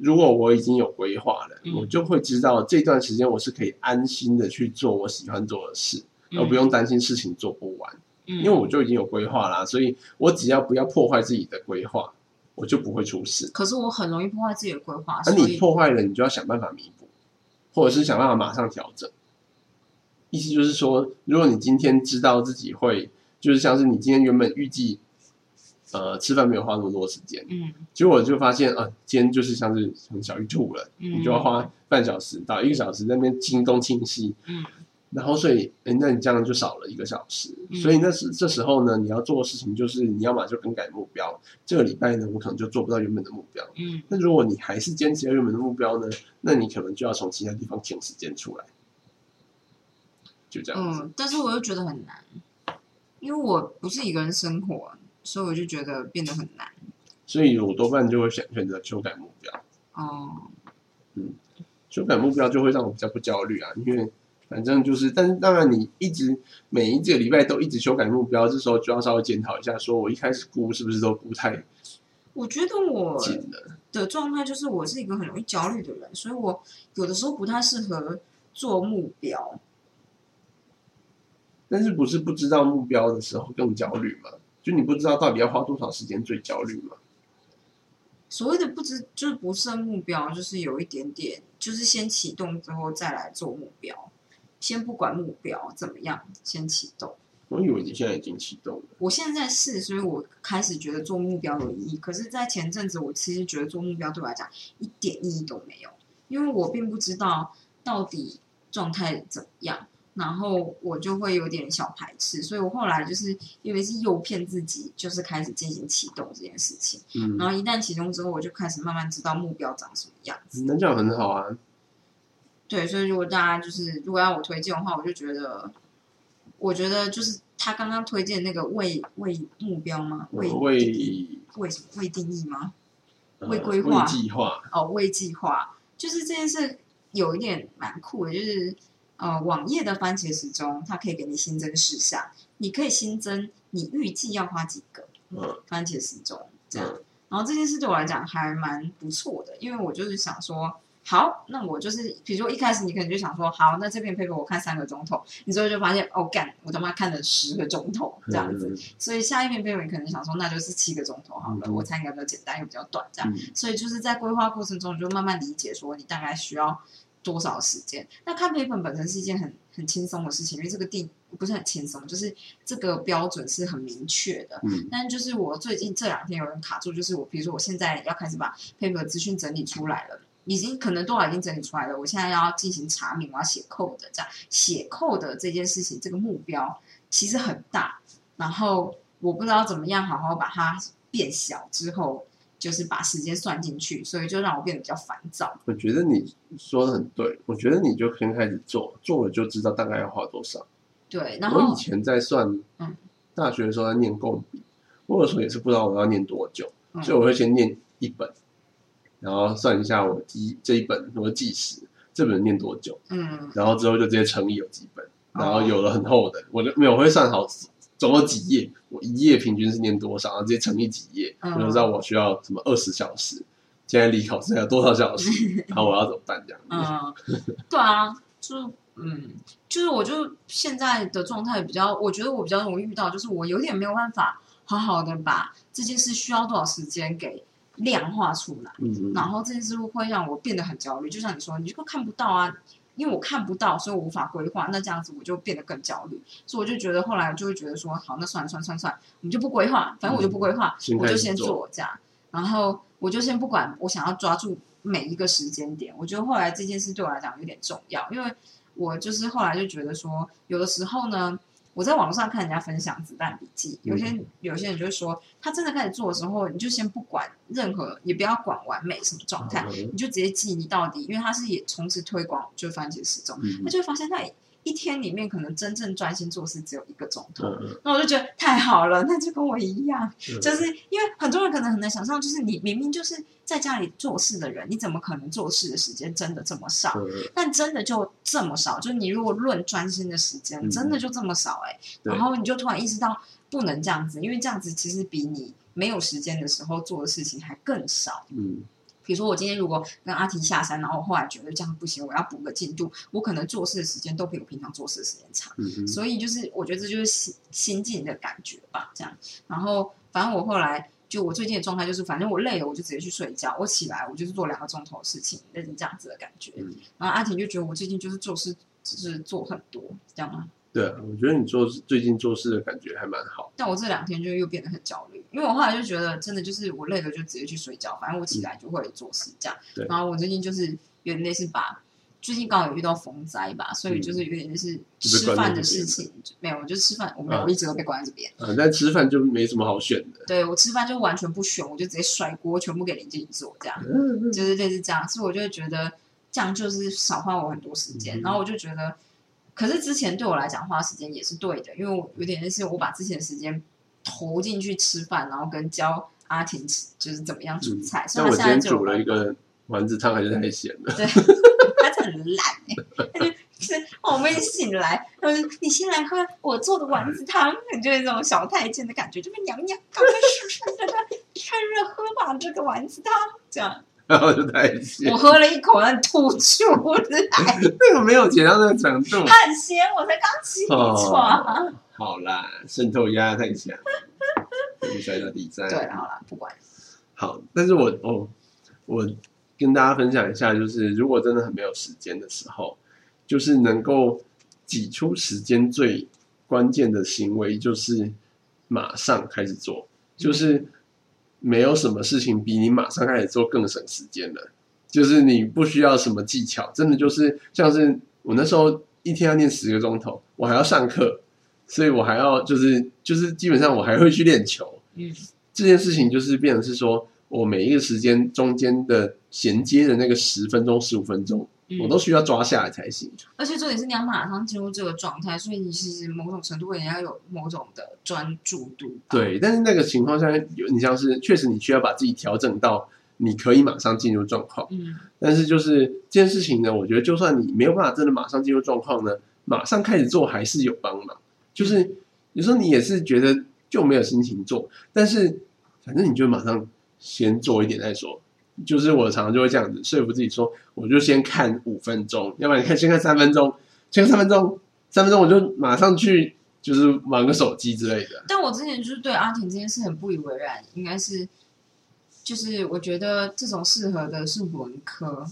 如果我已经有规划了，我就会知道这段时间我是可以安心的去做我喜欢做的事，而不用担心事情做不完。因为我就已经有规划啦，所以我只要不要破坏自己的规划，我就不会出事。可是我很容易破坏自己的规划，而你破坏了，你就要想办法弥补，或者是想办法马上调整。意思就是说，如果你今天知道自己会，就是像是你今天原本预计，呃，吃饭没有花那么多时间，嗯，结果就发现啊，今天就是像是很小鱼吐了，你就要花半小时到一个小时在那边清东清西，嗯，然后所以，哎，那你这样就少了一个小时，所以那是这时候呢，你要做的事情就是你要么就更改目标，这个礼拜呢，我可能就做不到原本的目标，嗯，那如果你还是坚持要原本的目标呢，那你可能就要从其他地方请时间出来。就这样嗯，但是我又觉得很难，因为我不是一个人生活，所以我就觉得变得很难。所以我多半就会选选择修改目标。哦，嗯，修改目标就会让我比较不焦虑啊，因为反正就是，但是当然你一直每一个礼拜都一直修改目标，这时候就要稍微检讨一下，说我一开始估是不是都估太。我觉得我的状态就是我是一个很容易焦虑的人，所以我有的时候不太适合做目标。但是不是不知道目标的时候更焦虑吗？就你不知道到底要花多少时间最焦虑吗？所谓的不知就是不设目标，就是有一点点，就是先启动之后再来做目标，先不管目标怎么样，先启动。我以为你现在已经启动了。我现在是，所以我开始觉得做目标有意义。可是，在前阵子，我其实觉得做目标对我来讲一点意义都没有，因为我并不知道到底状态怎么样。然后我就会有点小排斥，所以我后来就是因为是诱骗自己，就是开始进行启动这件事情。嗯，然后一旦启动之后，我就开始慢慢知道目标长什么样子。那这样很好啊。对，所以如果大家就是如果要我推荐的话，我就觉得，我觉得就是他刚刚推荐那个未未目标吗？未未未什么未定义吗？未规划计划哦，未计划就是这件事有一点蛮酷的，就是。呃，网页的番茄时钟，它可以给你新增事项，你可以新增你预计要花几个番茄时钟这样。然后这件事对我来讲还蛮不错的，因为我就是想说，好，那我就是，比如说一开始你可能就想说，好，那这篇 paper 我看三个钟头，你之后就发现，哦，干，我他妈看了十个钟头这样子。所以下一篇 paper 你可能想说，那就是七个钟头好了，我猜应该比较简单又比较短这样。所以就是在规划过程中，你就慢慢理解说，你大概需要。多少时间？那看 paper 本身是一件很很轻松的事情，因为这个定不是很轻松，就是这个标准是很明确的。嗯，但就是我最近这两天有人卡住，就是我比如说我现在要开始把赔本资讯整理出来了，已经可能多少已经整理出来了，我现在要进行查明，我要写扣的这样写扣的这件事情，这个目标其实很大，然后我不知道怎么样好好把它变小之后。就是把时间算进去，所以就让我变得比较烦躁。我觉得你说的很对，我觉得你就先开始做，做了就知道大概要花多少。对，然后我以前在算，嗯，大学的时候在念共笔，我有时候也是不知道我要念多久，所以我会先念一本，然后算一下我第这一本我计时，这本念多久，嗯，然后之后就直接乘以有几本，然后有了很厚的，我就没有会算好。总共几页？我一页平均是念多少？然后直接乘以几页，我就知道我需要什么二十小时。现在离考试还有多少小时？然后我要怎么办？这样子。嗯，对啊，就嗯，就是我就现在的状态比较，我觉得我比较容易遇到，就是我有点没有办法好好的把这件事需要多少时间给量化出来。嗯然后这件事会让我变得很焦虑，就像你说，你就看不到啊。因为我看不到，所以我无法规划。那这样子我就变得更焦虑，所以我就觉得后来就会觉得说，好，那算了算了算了算了，我们就不规划，反正我就不规划，我就先做这样。然后我就先不管，我想要抓住每一个时间点。我觉得后来这件事对我来讲有点重要，因为我就是后来就觉得说，有的时候呢。我在网络上看人家分享子弹笔记，有些有些人就会说，他真的开始做的时候，你就先不管任何，也不要管完美什么状态，你就直接记你到底，因为他是也从事推广，就番茄时钟，他就会发现他一天里面可能真正专心做事只有一个钟头，那我就觉得太好了，那就跟我一样，就是因为很多人可能很难想象，就是你明明就是。在家里做事的人，你怎么可能做事的时间真的这么少？但真的就这么少？就是你如果论专心的时间，真的就这么少？哎，然后你就突然意识到不能这样子，因为这样子其实比你没有时间的时候做的事情还更少。嗯，比如说我今天如果跟阿婷下山，然后后来觉得这样不行，我要补个进度，我可能做事的时间都比我平常做事的时间长。所以就是我觉得这就是心心境的感觉吧，这样。然后反正我后来。就我最近的状态就是，反正我累了，我就直接去睡觉。我起来，我就是做两个钟头的事情，类似这样子的感觉。然后阿婷就觉得我最近就是做事，就是做很多，这样吗？对，我觉得你做最近做事的感觉还蛮好。但我这两天就又变得很焦虑，因为我后来就觉得，真的就是我累了就直接去睡觉，反正我起来就会做事这样。对。然后我最近就是有点类似把。最近刚好有遇到风灾吧，所以就是有点就是吃饭的事情没有，就吃饭，我没有，我一直都被关在这边。嗯，但吃饭就没什么好选的。对我吃饭就完全不选，我就直接甩锅，全部给林静做，这样，嗯就是类似这样。所以我就会觉得这样就是少花我很多时间。然后我就觉得，可是之前对我来讲花时间也是对的，因为我有点类似我把之前的时间投进去吃饭，然后跟教阿婷吃就是怎么样煮菜。所以我今天煮了一个丸子汤，还是太咸了。对。很烂哎，就是哦，后面醒来，嗯，你先来喝我做的丸子汤，就是那种小太监的感觉，就是娘娘，赶快 趁热喝吧这个丸子汤，这样。然后就太咸，我喝了一口，然后吐出来。那个没有咸到那个程度，很咸，我才刚起床。好啦，渗透压太强，摔到地上。对，好啦，不管。好，但是我哦，我跟大家分享一下，就是如果真的很没有时间的时候，就是能够挤出时间最关键的行为，就是马上开始做，就是。没有什么事情比你马上开始做更省时间了，就是你不需要什么技巧，真的就是像是我那时候一天要练十个钟头，我还要上课，所以我还要就是就是基本上我还会去练球，嗯，这件事情就是变成是说我每一个时间中间的衔接的那个十分钟十五分钟。我都需要抓下来才行，而且重点是你要马上进入这个状态，所以你其实某种程度也要有某种的专注度。对，但是那个情况下有你像是确实你需要把自己调整到你可以马上进入状况。嗯，但是就是这件事情呢，我觉得就算你没有办法真的马上进入状况呢，马上开始做还是有帮忙。就是有时候你也是觉得就没有心情做，但是反正你就马上先做一点再说。就是我常常就会这样子说服自己说，我就先看五分钟，要不然你看先看三分钟，先看三分钟，三分钟我就马上去就是玩个手机之类的。但我之前就是对阿婷这件事很不以为然，应该是就是我觉得这种适合的是文科。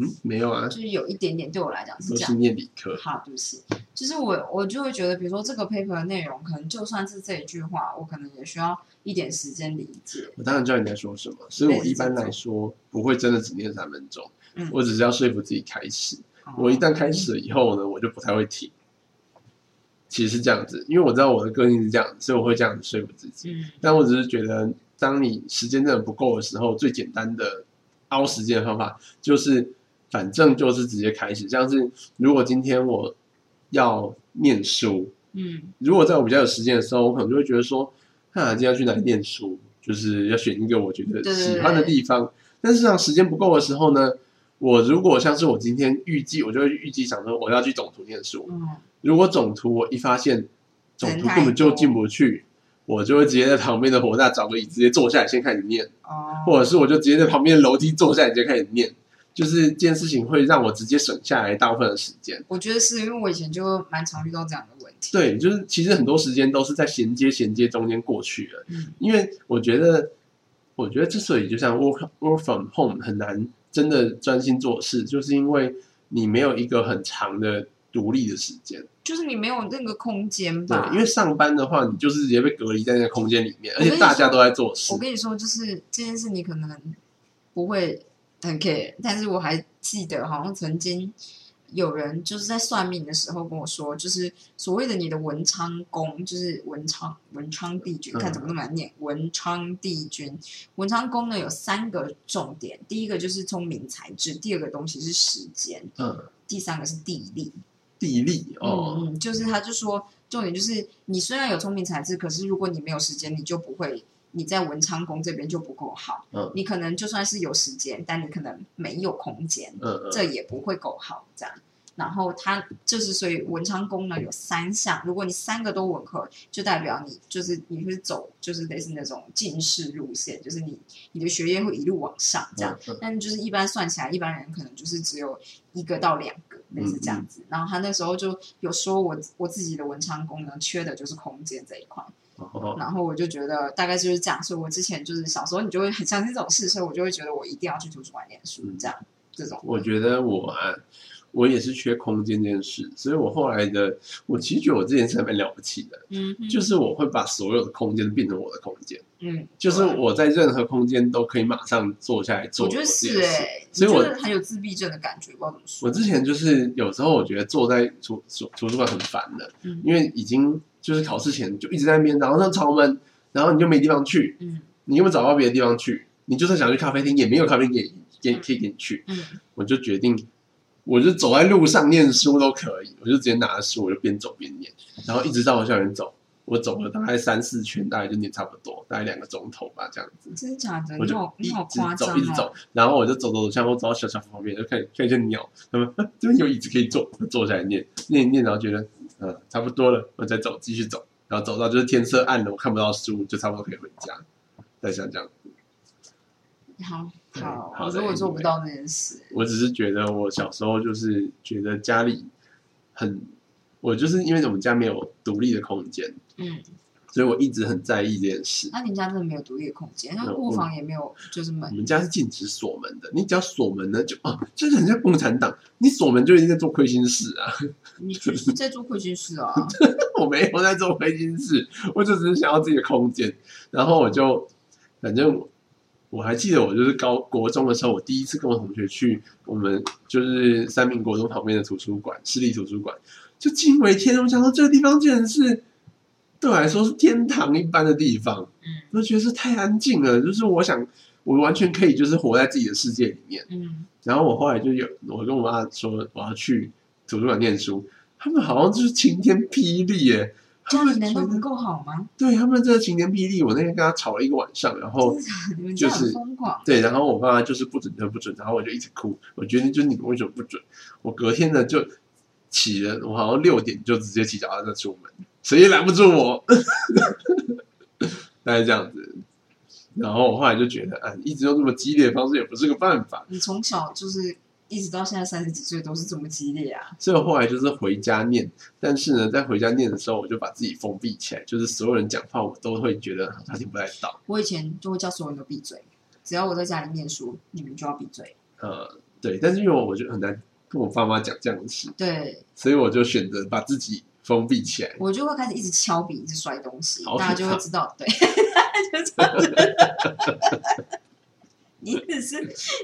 嗯，没有啊，就是有一点点对我来讲是这样。念理科，好，对不起。就是我我就会觉得，比如说这个 paper 的内容，可能就算是这一句话，我可能也需要一点时间理解。我当然知道你在说什么，所以我一般来说不会真的只念三分钟。嗯，我只是要说服自己开始。我一旦开始了以后呢，我就不太会停。其实是这样子，因为我知道我的个性是这样，所以我会这样子说服自己。嗯，但我只是觉得，当你时间真的不够的时候，最简单的熬时间的方法就是。反正就是直接开始，像是如果今天我要念书，嗯，如果在我比较有时间的时候，我可能就会觉得说，啊，今天要去哪里念书，就是要选一个我觉得喜欢的地方。但是上时间不够的时候呢，我如果像是我今天预计，我就会预计想说我要去总图念书。嗯，如果总图我一发现总图根本就进不去，我就会直接在旁边的火大找个椅直接坐下来先开始念。哦，或者是我就直接在旁边的楼梯坐下来直接开始念。就是这件事情会让我直接省下来大部分的时间。我觉得是因为我以前就蛮常遇到这样的。对，就是其实很多时间都是在衔接衔接中间过去了。嗯，因为我觉得，我觉得之所以就像 work work from home 很难真的专心做事，就是因为你没有一个很长的独立的时间，就是你没有那个空间吧？对，因为上班的话，你就是直接被隔离在那个空间里面，而且大家都在做事。我跟你说，就是这件事，你可能不会。很 care，但是我还记得，好像曾经有人就是在算命的时候跟我说，就是所谓的你的文昌宫，就是文昌文昌帝君，看怎么那么难念，文昌帝君，文昌宫呢有三个重点，第一个就是聪明才智，第二个东西是时间，嗯，第三个是地利，地利哦，嗯，就是他就说重点就是你虽然有聪明才智，可是如果你没有时间，你就不会。你在文昌宫这边就不够好，嗯，你可能就算是有时间，但你可能没有空间，嗯这也不会够好，这样。然后它就是所以文昌宫呢有三项，如果你三个都吻合，就代表你就是你会走就是类似那种进士路线，就是你你的学业会一路往上这样。但就是一般算起来，一般人可能就是只有一个到两个类似这样子。然后他那时候就有说我我自己的文昌宫呢缺的就是空间这一块。然后我就觉得大概就是这样，所以我之前就是小时候你就会很相信这种事，所以我就会觉得我一定要去图书馆念书，这样这种。我觉得我啊，我也是缺空间这件事，所以我后来的我其实觉得我这件事还蛮了不起的，嗯，就是我会把所有的空间变成我的空间，嗯，就是我在任何空间都可以马上坐下来做。我觉得是哎，所以我很有自闭症的感觉，不知道怎么说。我之前就是有时候我觉得坐在图图图书馆很烦的，嗯，因为已经。就是考试前就一直在那边，然后那超闷，然后你就没地方去，嗯，你有没有找到别的地方去？你就算想去咖啡厅，也没有咖啡厅给给可以给你去，嗯，我就决定，我就走在路上念书都可以，我就直接拿着书，我就边走边念，然后一直到我校园走，我走了大概三四圈，大概就念差不多，大概两个钟头吧，这样子。真的假的？我就你好夸张一直走，然后我就走走走，像我走到小小旁边，就看看见鸟，他们 这边有椅子可以坐，坐下来念念念，然后觉得嗯差不多了，我再走继续走，然后走到就是天色暗了，我看不到书，就差不多可以回家。再想这样。好好，我说我做不到这件事。我只是觉得我小时候就是觉得家里很，我就是因为我们家没有独立的空间，嗯，所以我一直很在意这件事。那你家真的没有独立的空间？那卧房也没有，就是门？我们家是禁止锁门的。你只要锁门呢，就啊，就是很像共产党，你锁门就一定在做亏心事啊。你 就是在做亏心事啊？我没有在做亏心事，我就只是想要自己的空间，然后我就反正。我还记得，我就是高国中的时候，我第一次跟我同学去我们就是三明国中旁边的图书馆，私立图书馆，就惊为天人。我想到这个地方竟然是对我来说是天堂一般的地方，嗯，我觉得是太安静了，就是我想我完全可以就是活在自己的世界里面，嗯。然后我后来就有我跟我妈说我要去图书馆念书，他们好像就是晴天霹雳耶。他们难道不够好吗？对他们这个晴天霹雳，我那天跟他吵了一个晚上，然后就是对，然后我爸妈就是不准就不准，然后我就一直哭。我觉得就是你们为什么不准？我隔天呢就起了，我好像六点就直接起脚踏车出门，谁也拦不住我。大概这样子，然后我后来就觉得，啊，一直用这么激烈的方式也不是个办法。你从小就是。一直到现在三十几岁都是这么激烈啊！所以后来就是回家念，但是呢，在回家念的时候，我就把自己封闭起来，就是所有人讲话，我都会觉得他听不太到。我以前就会叫所有人都闭嘴，只要我在家里念书，你们就要闭嘴。呃，对，但是因为我就很难跟我爸妈讲这样的事，对，所以我就选择把自己封闭起来。我就会开始一直敲笔，一直摔东西，大家就会知道，对。你只是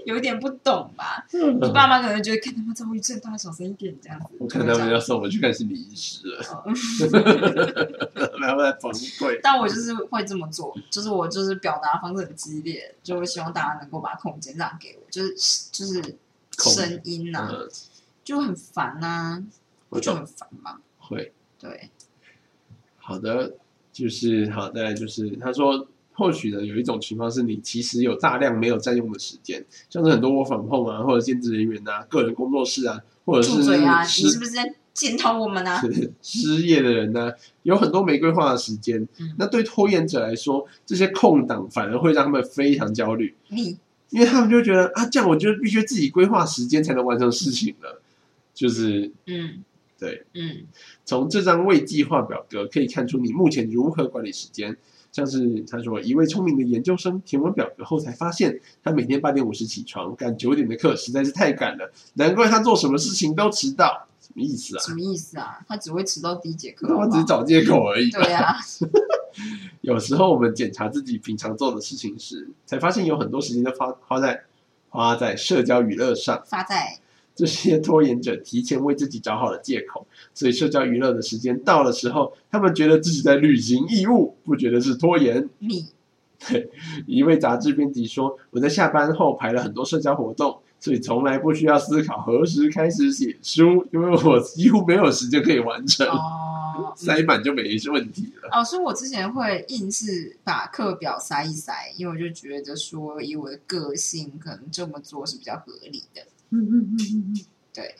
有点不懂吧？你爸妈可能觉得看他们躁郁症，大家小声一点这样子。我看他们要送我去看心理医师了，然后在崩溃。但我就是会这么做，就是我就是表达方式很激烈，就会希望大家能够把空间让给我，就是就是声音呐，就很烦呐，我就很烦嘛。会，对，好的，就是好的，就是他说。或许呢，有一种情况是你其实有大量没有占用的时间，像是很多我访碰啊，或者兼职人员啊，个人工作室啊，或者是啊，你是不是在检讨我们呢？失业的人呢，有很多没规划的时间。那对拖延者来说，这些空档反而会让他们非常焦虑。你，因为他们就觉得啊，这样我就必须自己规划时间才能完成事情了。就是，嗯，对，嗯，从这张未计划表格可以看出你目前如何管理时间。像是他说，一位聪明的研究生填完表格后才发现，他每天八点五十起床，赶九点的课实在是太赶了，难怪他做什么事情都迟到。什么意思啊？什么意思啊？他只会迟到第一节课。他只是找借口而已。对呀。有时候我们检查自己平常做的事情时，才发现有很多时间都花花在花在社交娱乐上。发在。这些拖延者提前为自己找好了借口，所以社交娱乐的时间到的时候，他们觉得自己在履行义务，不觉得是拖延。你，对一位杂志编辑说：“我在下班后排了很多社交活动，所以从来不需要思考何时开始写书，因为我几乎没有时间可以完成。哦，塞满就没问题了。哦，所以我之前会硬是把课表塞一塞，因为我就觉得说，以我的个性，可能这么做是比较合理的。”嗯嗯嗯嗯对，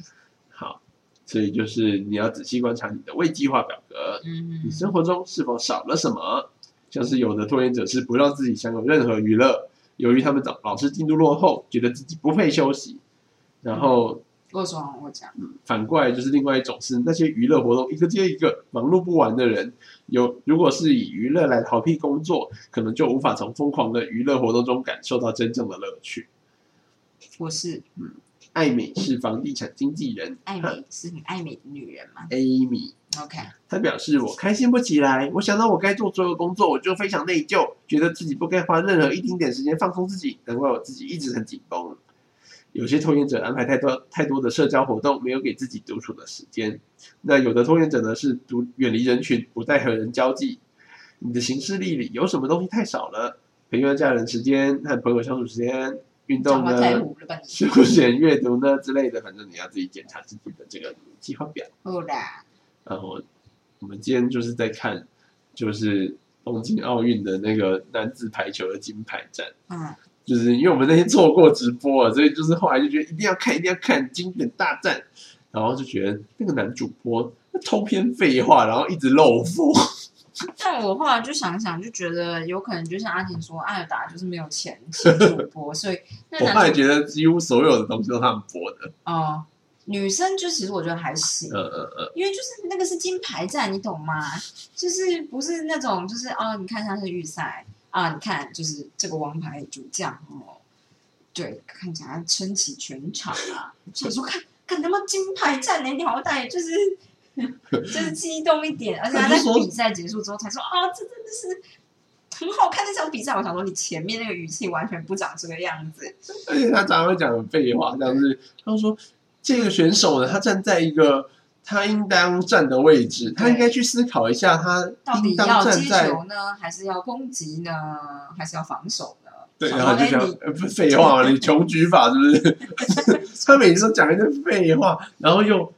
好，所以就是你要仔细观察你的未计划表格，嗯，你生活中是否少了什么？像是有的拖延者是不让自己享有任何娱乐，由于他们找老是进度落后，觉得自己不配休息，然后我讲，反过来就是另外一种是那些娱乐活动一个接一个忙碌不完的人，有如果是以娱乐来逃避工作，可能就无法从疯狂的娱乐活动中感受到真正的乐趣。我是嗯。艾美是房地产经纪人。艾美是你爱美的女人吗？Amy，OK。她表示我开心不起来。我想到我该做所有工作，我就非常内疚，觉得自己不该花任何一丁点时间放松自己。难怪我自己一直很紧绷。有些拖延者安排太多太多的社交活动，没有给自己独处的时间。那有的拖延者呢，是独远离人群，不再和人交际。你的行事历里有什么东西太少了？陪伴家人时间和朋友相处时间。运动呢，休闲阅读呢之类的，反正你要自己检查自己的这个计划表。好啦。然后我们今天就是在看就是东京奥运的那个男子排球的金牌战。嗯，就是因为我们那天做过直播，所以就是后来就觉得一定要看，一定要看经典大战，然后就觉得那个男主播偷篇废话，然后一直漏风。但我后来就想想，就觉得有可能就像阿婷说，艾尔达就是没有钱请主播，所以 我后来觉得几乎所有的东西都是他们播的。哦，女生就其实我觉得还行，嗯嗯嗯，因为就是那个是金牌战，你懂吗？就是不是那种就是哦，你看他是预赛啊，你看就是这个王牌主将哦，对，看起来撑起全场啊，想说看看他妈金牌战呢，你好歹就是。就是激动一点，而且他在比赛结束之后才说啊，这真的是很好看那场比赛。我想说，你前面那个语气完全不长这个样子。而且他常常会讲废话，这样子。他说这个选手呢，他站在一个他应当站的位置，他应该去思考一下，他到底要接球呢，还是要攻击呢，还是要防守呢？对，然后就讲不废话，你穷举法是不是？他每次都讲一堆废话，然后又。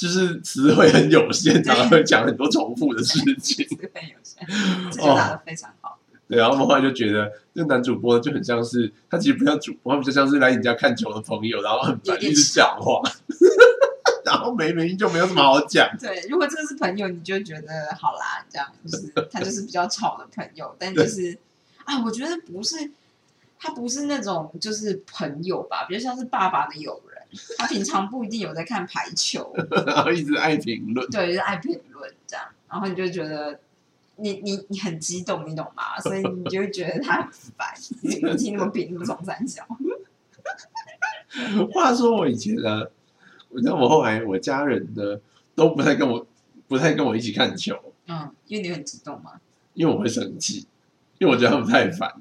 就是词汇很有限，常常会讲很多重复的事情。词汇有限，这就打的非常好。对，然后我们后来就觉得，这男主播就很像是他其实不像主播，他比较像是来你家看球的朋友，然后很烦一直讲话，然后没原因就没有什么好讲。对，如果这个是朋友，你就觉得好啦，这样就是 他就是比较吵的朋友，但就是啊，我觉得不是，他不是那种就是朋友吧，比较像是爸爸的友人。他平常不一定有在看排球，然后一直爱评论，对，就是爱评论这样，然后你就觉得你你你很激动，你懂吗？所以你就会觉得他很烦，你听那么评论从三角。话说我以前呢，我道我后来我家人呢都不太跟我不太跟我一起看球，嗯，因为你很激动嘛？因为我会生气，因为我觉得他们太烦。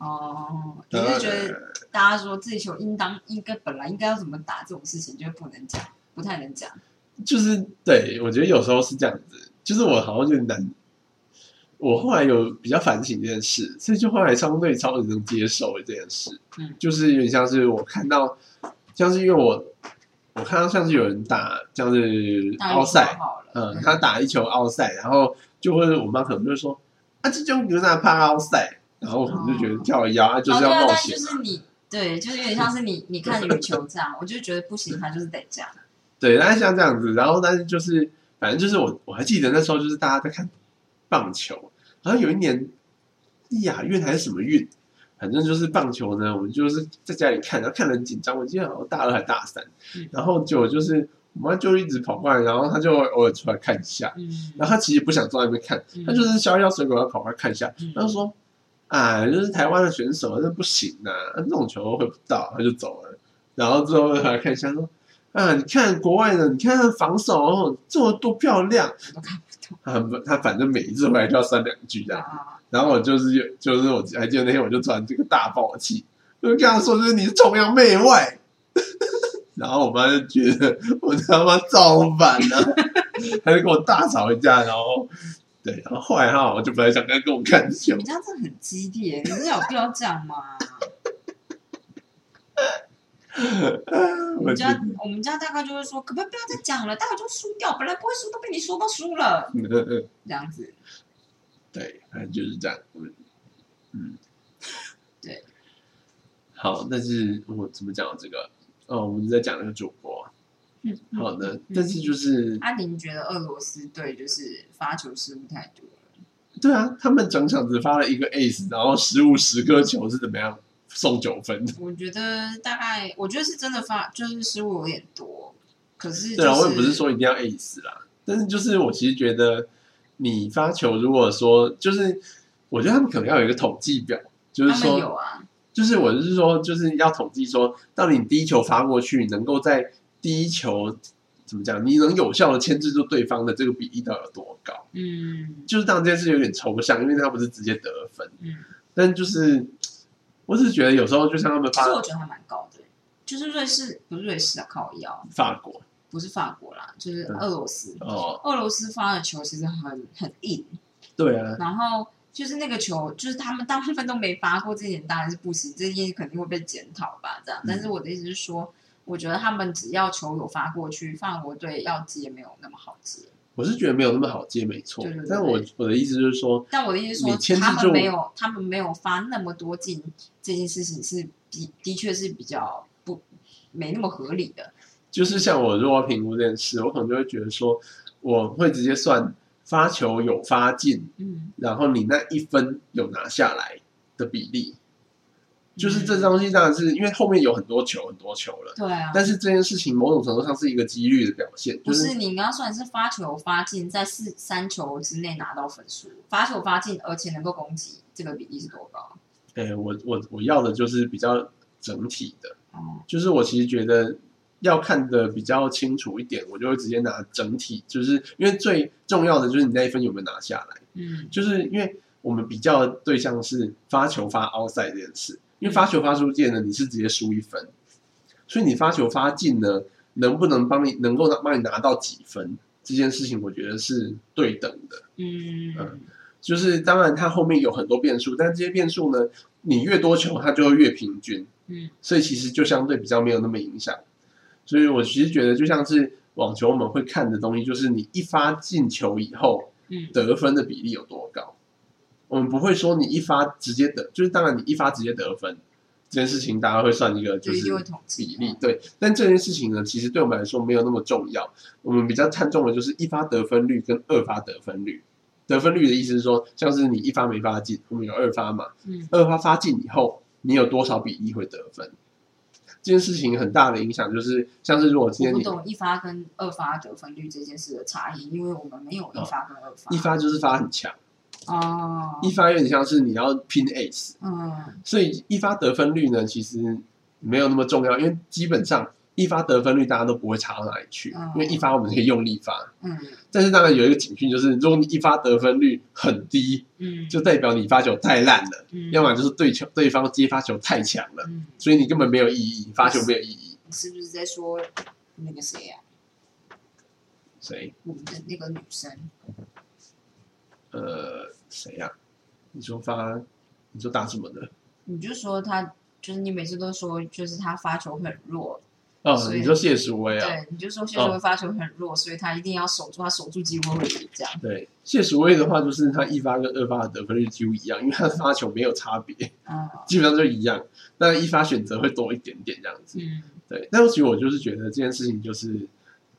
哦，你是觉得大家说这球应当应该本来应该要怎么打这种事情，就不能讲，不太能讲。就是对我觉得有时候是这样子，就是我好像就难。我后来有比较反省这件事，所以就后来相对超级能接受这件事。嗯，就是有点像是我看到，像是因为我我看到像是有人打像是奥赛，嗯，他打一球奥赛，然后就会我妈可能就会说啊，这就比如哪怕奥赛。然后我就觉得跳压就是要冒险，就是你对，就是有点像是你你看羽球这样，我就觉得不行，他就是得这样。对，但是像这样子，然后但是就是反正就是我我还记得那时候就是大家在看棒球，然后有一年亚运还是什么运，反正就是棒球呢，我们就是在家里看，然后看得很紧张。我记得好像大二还大三，然后就就是我妈就一直跑过来，然后她就偶尔出来看一下，然后她其实不想坐在那边看，她就是削一削水果要跑过来看一下，然后说。哎，就是台湾的选手，那不行呐，那种球回不到，他就走了。然后之后来看一下，说啊，你看国外的，你看他防守这么多漂亮。他他反正每一次回来就要删两句这样。然后我就是就是我还记得那天我就传这个大爆气，就跟他说就是你是崇洋媚外。然后我妈就觉得我他妈造反了，他就跟我大吵一架，然后。对，然后后来哈，我就本来想跟他跟我看球。你这样子很激烈，你真的有必要这样吗？我们家我们家大概就会说，可不可以不要再讲了？待会就输掉，本来不会输，都被你说到输了。这样子，对，反正就是这样。嗯，对。好，但是我怎么讲这个？哦，我们在讲那个主播。嗯，好的，但是就是阿宁觉得俄罗斯队就是发球失误太多了。对啊，他们整场只发了一个 ace，然后失误十颗球是怎么样送九分？我觉得大概，我觉得是真的发，就是失误有点多。可是，对啊，我也不是说一定要 ace 啦，但是就是我其实觉得你发球，如果说就是我觉得他们可能要有一个统计表，就是说有啊，就是我就是说就是要统计说，到底你第一球发过去能够在。第一球怎么讲？你能有效的牵制住对方的这个比例到底有多高？嗯，就是当这件事有点抽象，因为他不是直接得分。嗯，但就是我只是觉得有时候就像他们发，其实我觉得还蛮高的。就是瑞士不是瑞士啊，靠腰。法国不是法国啦，就是俄罗斯。哦，俄罗斯发的球其实很很硬。对啊。然后就是那个球，就是他们大部分都没发过，这点当然是不行，这件肯定会被检讨吧？这样。但是我的意思是说。我觉得他们只要球有发过去，法国队要接没有那么好接。我是觉得没有那么好接，没错。对对对。但我我的意思就是说，但我的意思说，他们没有，他们没有发那么多进这件事情是的的确是比较不没那么合理的。就是像我如果评估这件事，我可能就会觉得说，我会直接算发球有发进，嗯，然后你那一分有拿下来的比例。就是这东西当然是因为后面有很多球很多球了，对啊。但是这件事情某种程度上是一个几率的表现，不是你刚刚算是发球发进，在四三球之内拿到分数，发球发进而且能够攻击，这个比例是多高？哎，我我我要的就是比较整体的，哦，就是我其实觉得要看的比较清楚一点，我就会直接拿整体，就是因为最重要的就是你那一分有没有拿下来，嗯，就是因为我们比较对象是发球发奥赛这件事。因为发球发出界呢，你是直接输一分，所以你发球发进呢，能不能帮你能够帮你拿到几分这件事情，我觉得是对等的。嗯嗯，就是当然它后面有很多变数，但这些变数呢，你越多球它就会越平均。嗯，所以其实就相对比较没有那么影响。所以我其实觉得就像是网球我们会看的东西，就是你一发进球以后，嗯，得分的比例有多高。我们不会说你一发直接得，就是当然你一发直接得分这件事情，大家会算一个就是比例，对。但这件事情呢，其实对我们来说没有那么重要。我们比较看重的就是一发得分率跟二发得分率。得分率的意思是说，像是你一发没发进，我们有二发嘛，嗯，二发发进以后，你有多少比例会得分？这件事情很大的影响就是，像是如果今天你不懂一发跟二发得分率这件事的差异，因为我们没有一发跟二发，一发就是发很强。哦，一发有点像是你要拼 ace，嗯，所以一发得分率呢，其实没有那么重要，因为基本上一发得分率大家都不会差到哪里去，因为一发我们可以用力发，嗯，但是当然有一个警讯，就是如果你一发得分率很低，嗯，就代表你发球太烂了，嗯，要么就是对球对方接发球太强了，嗯，所以你根本没有意义，发球没有意义。你是不是在说那个谁呀？谁？我们的那个女生。呃，谁呀？你说发，你说打什么的？你就说他，就是你每次都说，就是他发球很弱。哦，你说谢淑薇啊？对，你就说谢淑薇发球很弱，所以他一定要守住，他守住几乎会赢这样。对，谢淑薇的话，就是他一发跟二发的得分率几乎一样，因为他的发球没有差别，嗯，基本上就一样，但一发选择会多一点点这样子。嗯，对。但其实我就是觉得这件事情，就是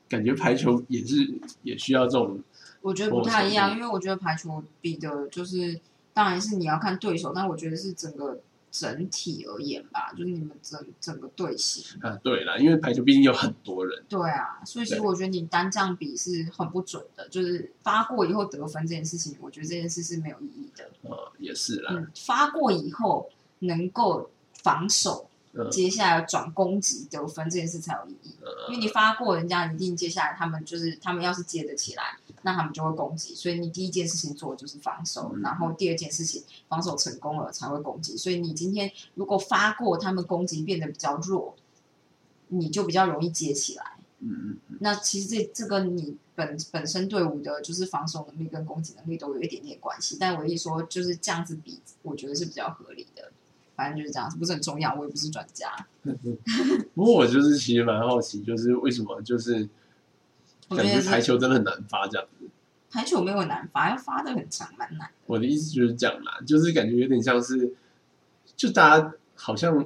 感觉排球也是也需要这种。我觉得不太一样，因为我觉得排球比的就是，当然是你要看对手，但我觉得是整个整体而言吧，就是你们整整个队形啊，对啦，因为排球毕竟有很多人，对啊，所以其实我觉得你单这样比是很不准的，就是发过以后得分这件事情，我觉得这件事是没有意义的。呃，也是啦，发过以后能够防守。接下来转攻击得分这件事才有意义，因为你发过人家，一定接下来他们就是他们要是接得起来，那他们就会攻击。所以你第一件事情做的就是防守，然后第二件事情防守成功了才会攻击。所以你今天如果发过他们攻击变得比较弱，你就比较容易接起来。嗯嗯。那其实这这个你本本身队伍的就是防守能力跟攻击能力都有一点点关系，但我一说就是这样子比，我觉得是比较合理的。反正就是这样，不是很重要。我也不是专家。不过我就是其实蛮好奇，就是为什么就是感觉排球真的很难发这样子。排球没有难发，要发的很强，蛮难。我的意思就是这样啦，就是感觉有点像是，就大家好像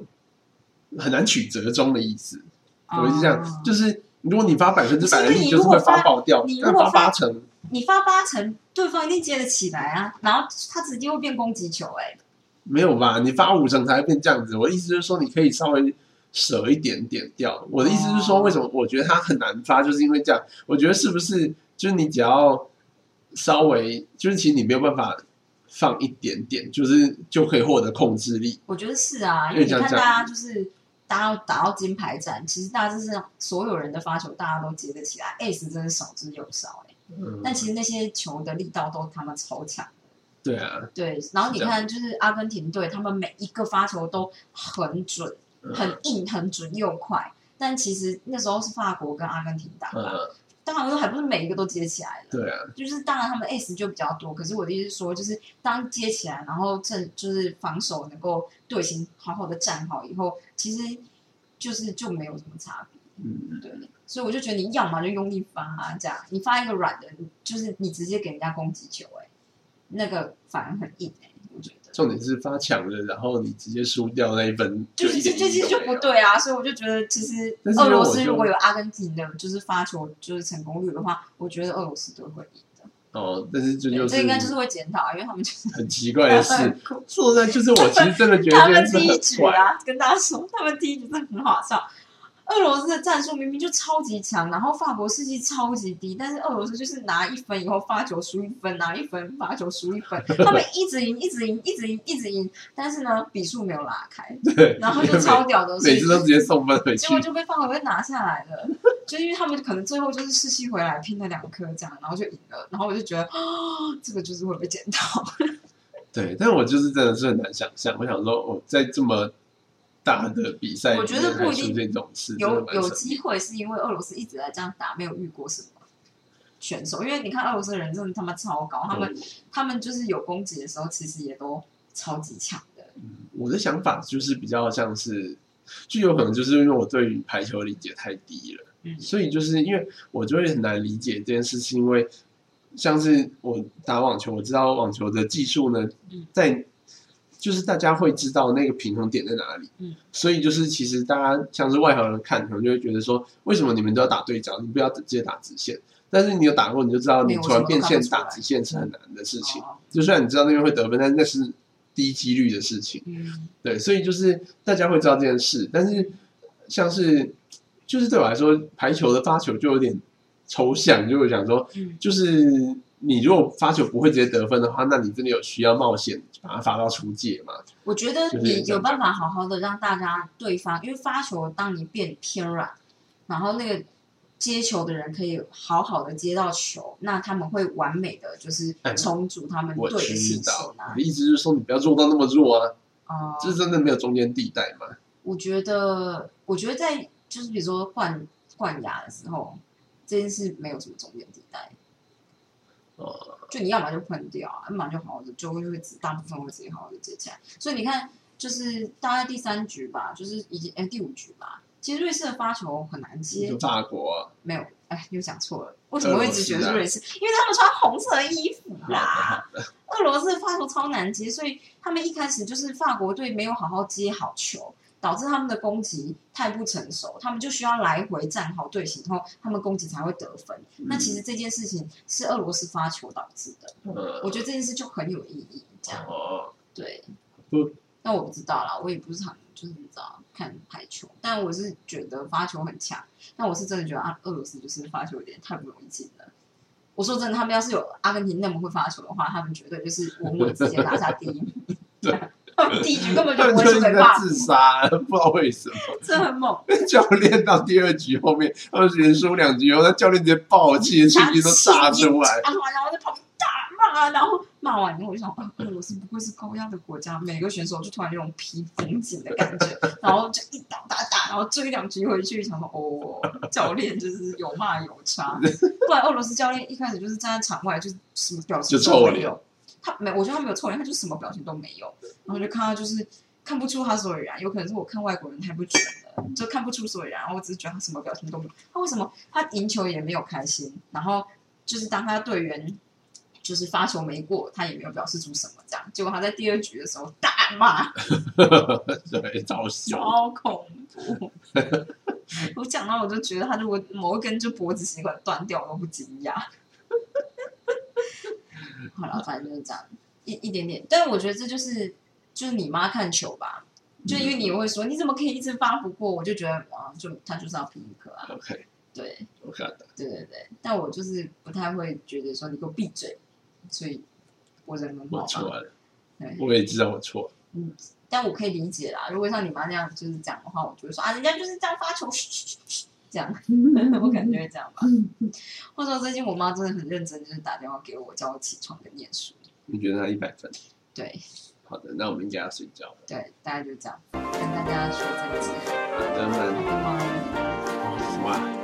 很难取折中的意思。我是这样，就是如果你发百分之百的力，就是会发爆掉。你如果发八成，你发八成，对方一定接得起来啊。然后他直接会变攻击球，哎。没有吧？你发五成才会变这样子。我的意思就是说，你可以稍微舍一点点掉。我的意思是说，为什么我觉得它很难发，就是因为这样。我觉得是不是就是你只要稍微，就是其实你没有办法放一点点，就是就可以获得控制力。我觉得是啊，因为你看大家就是大家打到金牌战，其实大家就是所有人的发球大家都接得起来，ace 真的少之又少哎。嗯。但其实那些球的力道都他们超强。对啊，对，然后你看，就是阿根廷队，他们每一个发球都很准、很硬、很准又快。但其实那时候是法国跟阿根廷打的，当然说还不是每一个都接起来了。对啊，就是当然他们 S 就比较多，可是我的意思是说，就是当接起来，然后正就是防守能够队形好好的站好以后，其实就是就没有什么差别。嗯，对。所以我就觉得你要嘛就用力发，这样你发一个软的，就是你直接给人家攻击球，哎，那个反而很硬哎。重点是发强了，然后你直接输掉那一分，就是这这些就不对啊。所以我就觉得，其实俄罗斯如果有阿根廷的，就是发球就是成功率的话，我觉得俄罗斯都会赢的。哦，但是这就是这应该就是会检讨，因为他们就是很奇怪的 事。说实在，就是我其实真的觉得他们第一局啊，跟大家说，他们第一局真的很好笑。俄罗斯的战术明明就超级强，然后法国士气超级低，但是俄罗斯就是拿一分以后发球输一分，拿一分发球输一分，他们一直赢，一直赢，一直赢，一直赢，但是呢，比数没有拉开，对，然后就超屌的，每次都直接送分回去，结果就被法国队拿下来了，就因为他们可能最后就是士气回来拼了两颗这样，然后就赢了，然后我就觉得啊，这个就是会被检讨。对，但我就是真的是很难想象，我想说我在这么。大的比赛，我觉得不一定这种事有有机会，是因为俄罗斯一直在这样打，没有遇过什么选手。因为你看俄罗斯人真的他妈超高，他们他们就是有攻击的时候，其实也都超级强的。我的想法就是比较像是，就有可能就是因为我对于排球理解太低了，嗯，所以就是因为我就会很难理解这件事情。因为像是我打网球，我知道网球的技术呢，在。就是大家会知道那个平衡点在哪里，嗯，所以就是其实大家像是外行人看，可能就会觉得说，为什么你们都要打对角，你不要直接打直线？但是你有打过，你就知道，你突然变线打直线是很难的事情。就算你知道那边会得分，但那是低几率的事情，嗯，对，所以就是大家会知道这件事，但是像是就是对我来说，排球的发球就有点抽象，就会想说，就是。你如果发球不会直接得分的话，那你真的有需要冒险把它发到出界嘛？我觉得你有办法好好的让大家对方，因为发球当你变偏软，然后那个接球的人可以好好的接到球，那他们会完美的就是重组他们对的信心啊。意思就是说你不要弱到那么弱啊，哦，这真的没有中间地带吗？我觉得，我觉得在就是比如说换换牙的时候，这件事没有什么中间地带。就你要么就喷掉啊，要么就好好的，就会会大部分会自己好好的接起来。所以你看，就是大概第三局吧，就是已经哎第五局吧。其实瑞士的发球很难接。法国没有，哎，又讲错了。为什么会一直觉得是瑞士？因为他们穿红色的衣服 啦。俄罗斯的发球超难接，所以他们一开始就是法国队没有好好接好球。导致他们的攻击太不成熟，他们就需要来回站好队形后，他们攻击才会得分。那其实这件事情是俄罗斯发球导致的。我觉得这件事就很有意义，这样。对。那我不知道啦，我也不是很就是你知道看排球，但我是觉得发球很强。但我是真的觉得啊，俄罗斯就是发球有点太不容易进了。我说真的，他们要是有阿根廷那么会发球的话，他们绝对就是稳稳直接拿下第一名。对。第一局根本就不会输给法自杀，不知道为什么。这很猛。教练到第二局后面，他们连输两局后，那教练直接爆气，情绪都炸出来。然后在旁边大骂，然后骂完以后，我就想，俄罗斯不愧是高压的国家，每个选手就突然有种皮绷紧的感觉，然后就一打打打，然后追两局回去，想说哦，教练就是有骂有差。不然俄罗斯教练一开始就是站在场外，就是什么表情都没有。他没，我觉得他没有臭脸，他就什么表情都没有，然后就看到就是看不出他所以然，有可能是我看外国人太不准了，就看不出所以然。然后我只是觉得他什么表情都没有，他为什么他赢球也没有开心？然后就是当他队员就是发球没过，他也没有表示出什么这样。结果他在第二局的时候大骂，对，超超恐怖。我讲到我就觉得他如果某一根就脖子血管断掉，我都不惊讶。好了，反正就是这样，一一点点。但是我觉得这就是就是你妈看球吧，就因为你会说你怎么可以一直发不过，我就觉得啊，就他就是要拼一颗啊。OK，对，我看的。对对对，但我就是不太会觉得说你给我闭嘴，所以我人很好。我错了，对，我也知道我错。嗯，但我可以理解啦。如果像你妈那样就是讲的话，我就会说啊，人家就是这样发球。这样，我感觉这样吧。或者说最近我妈真的很认真，就是打电话给我，叫我起床跟念书。你觉得她一百分？对。好的，那我们应该要睡觉。对，大概就这样，跟大家说再见。好的，晚安。晚安。哇。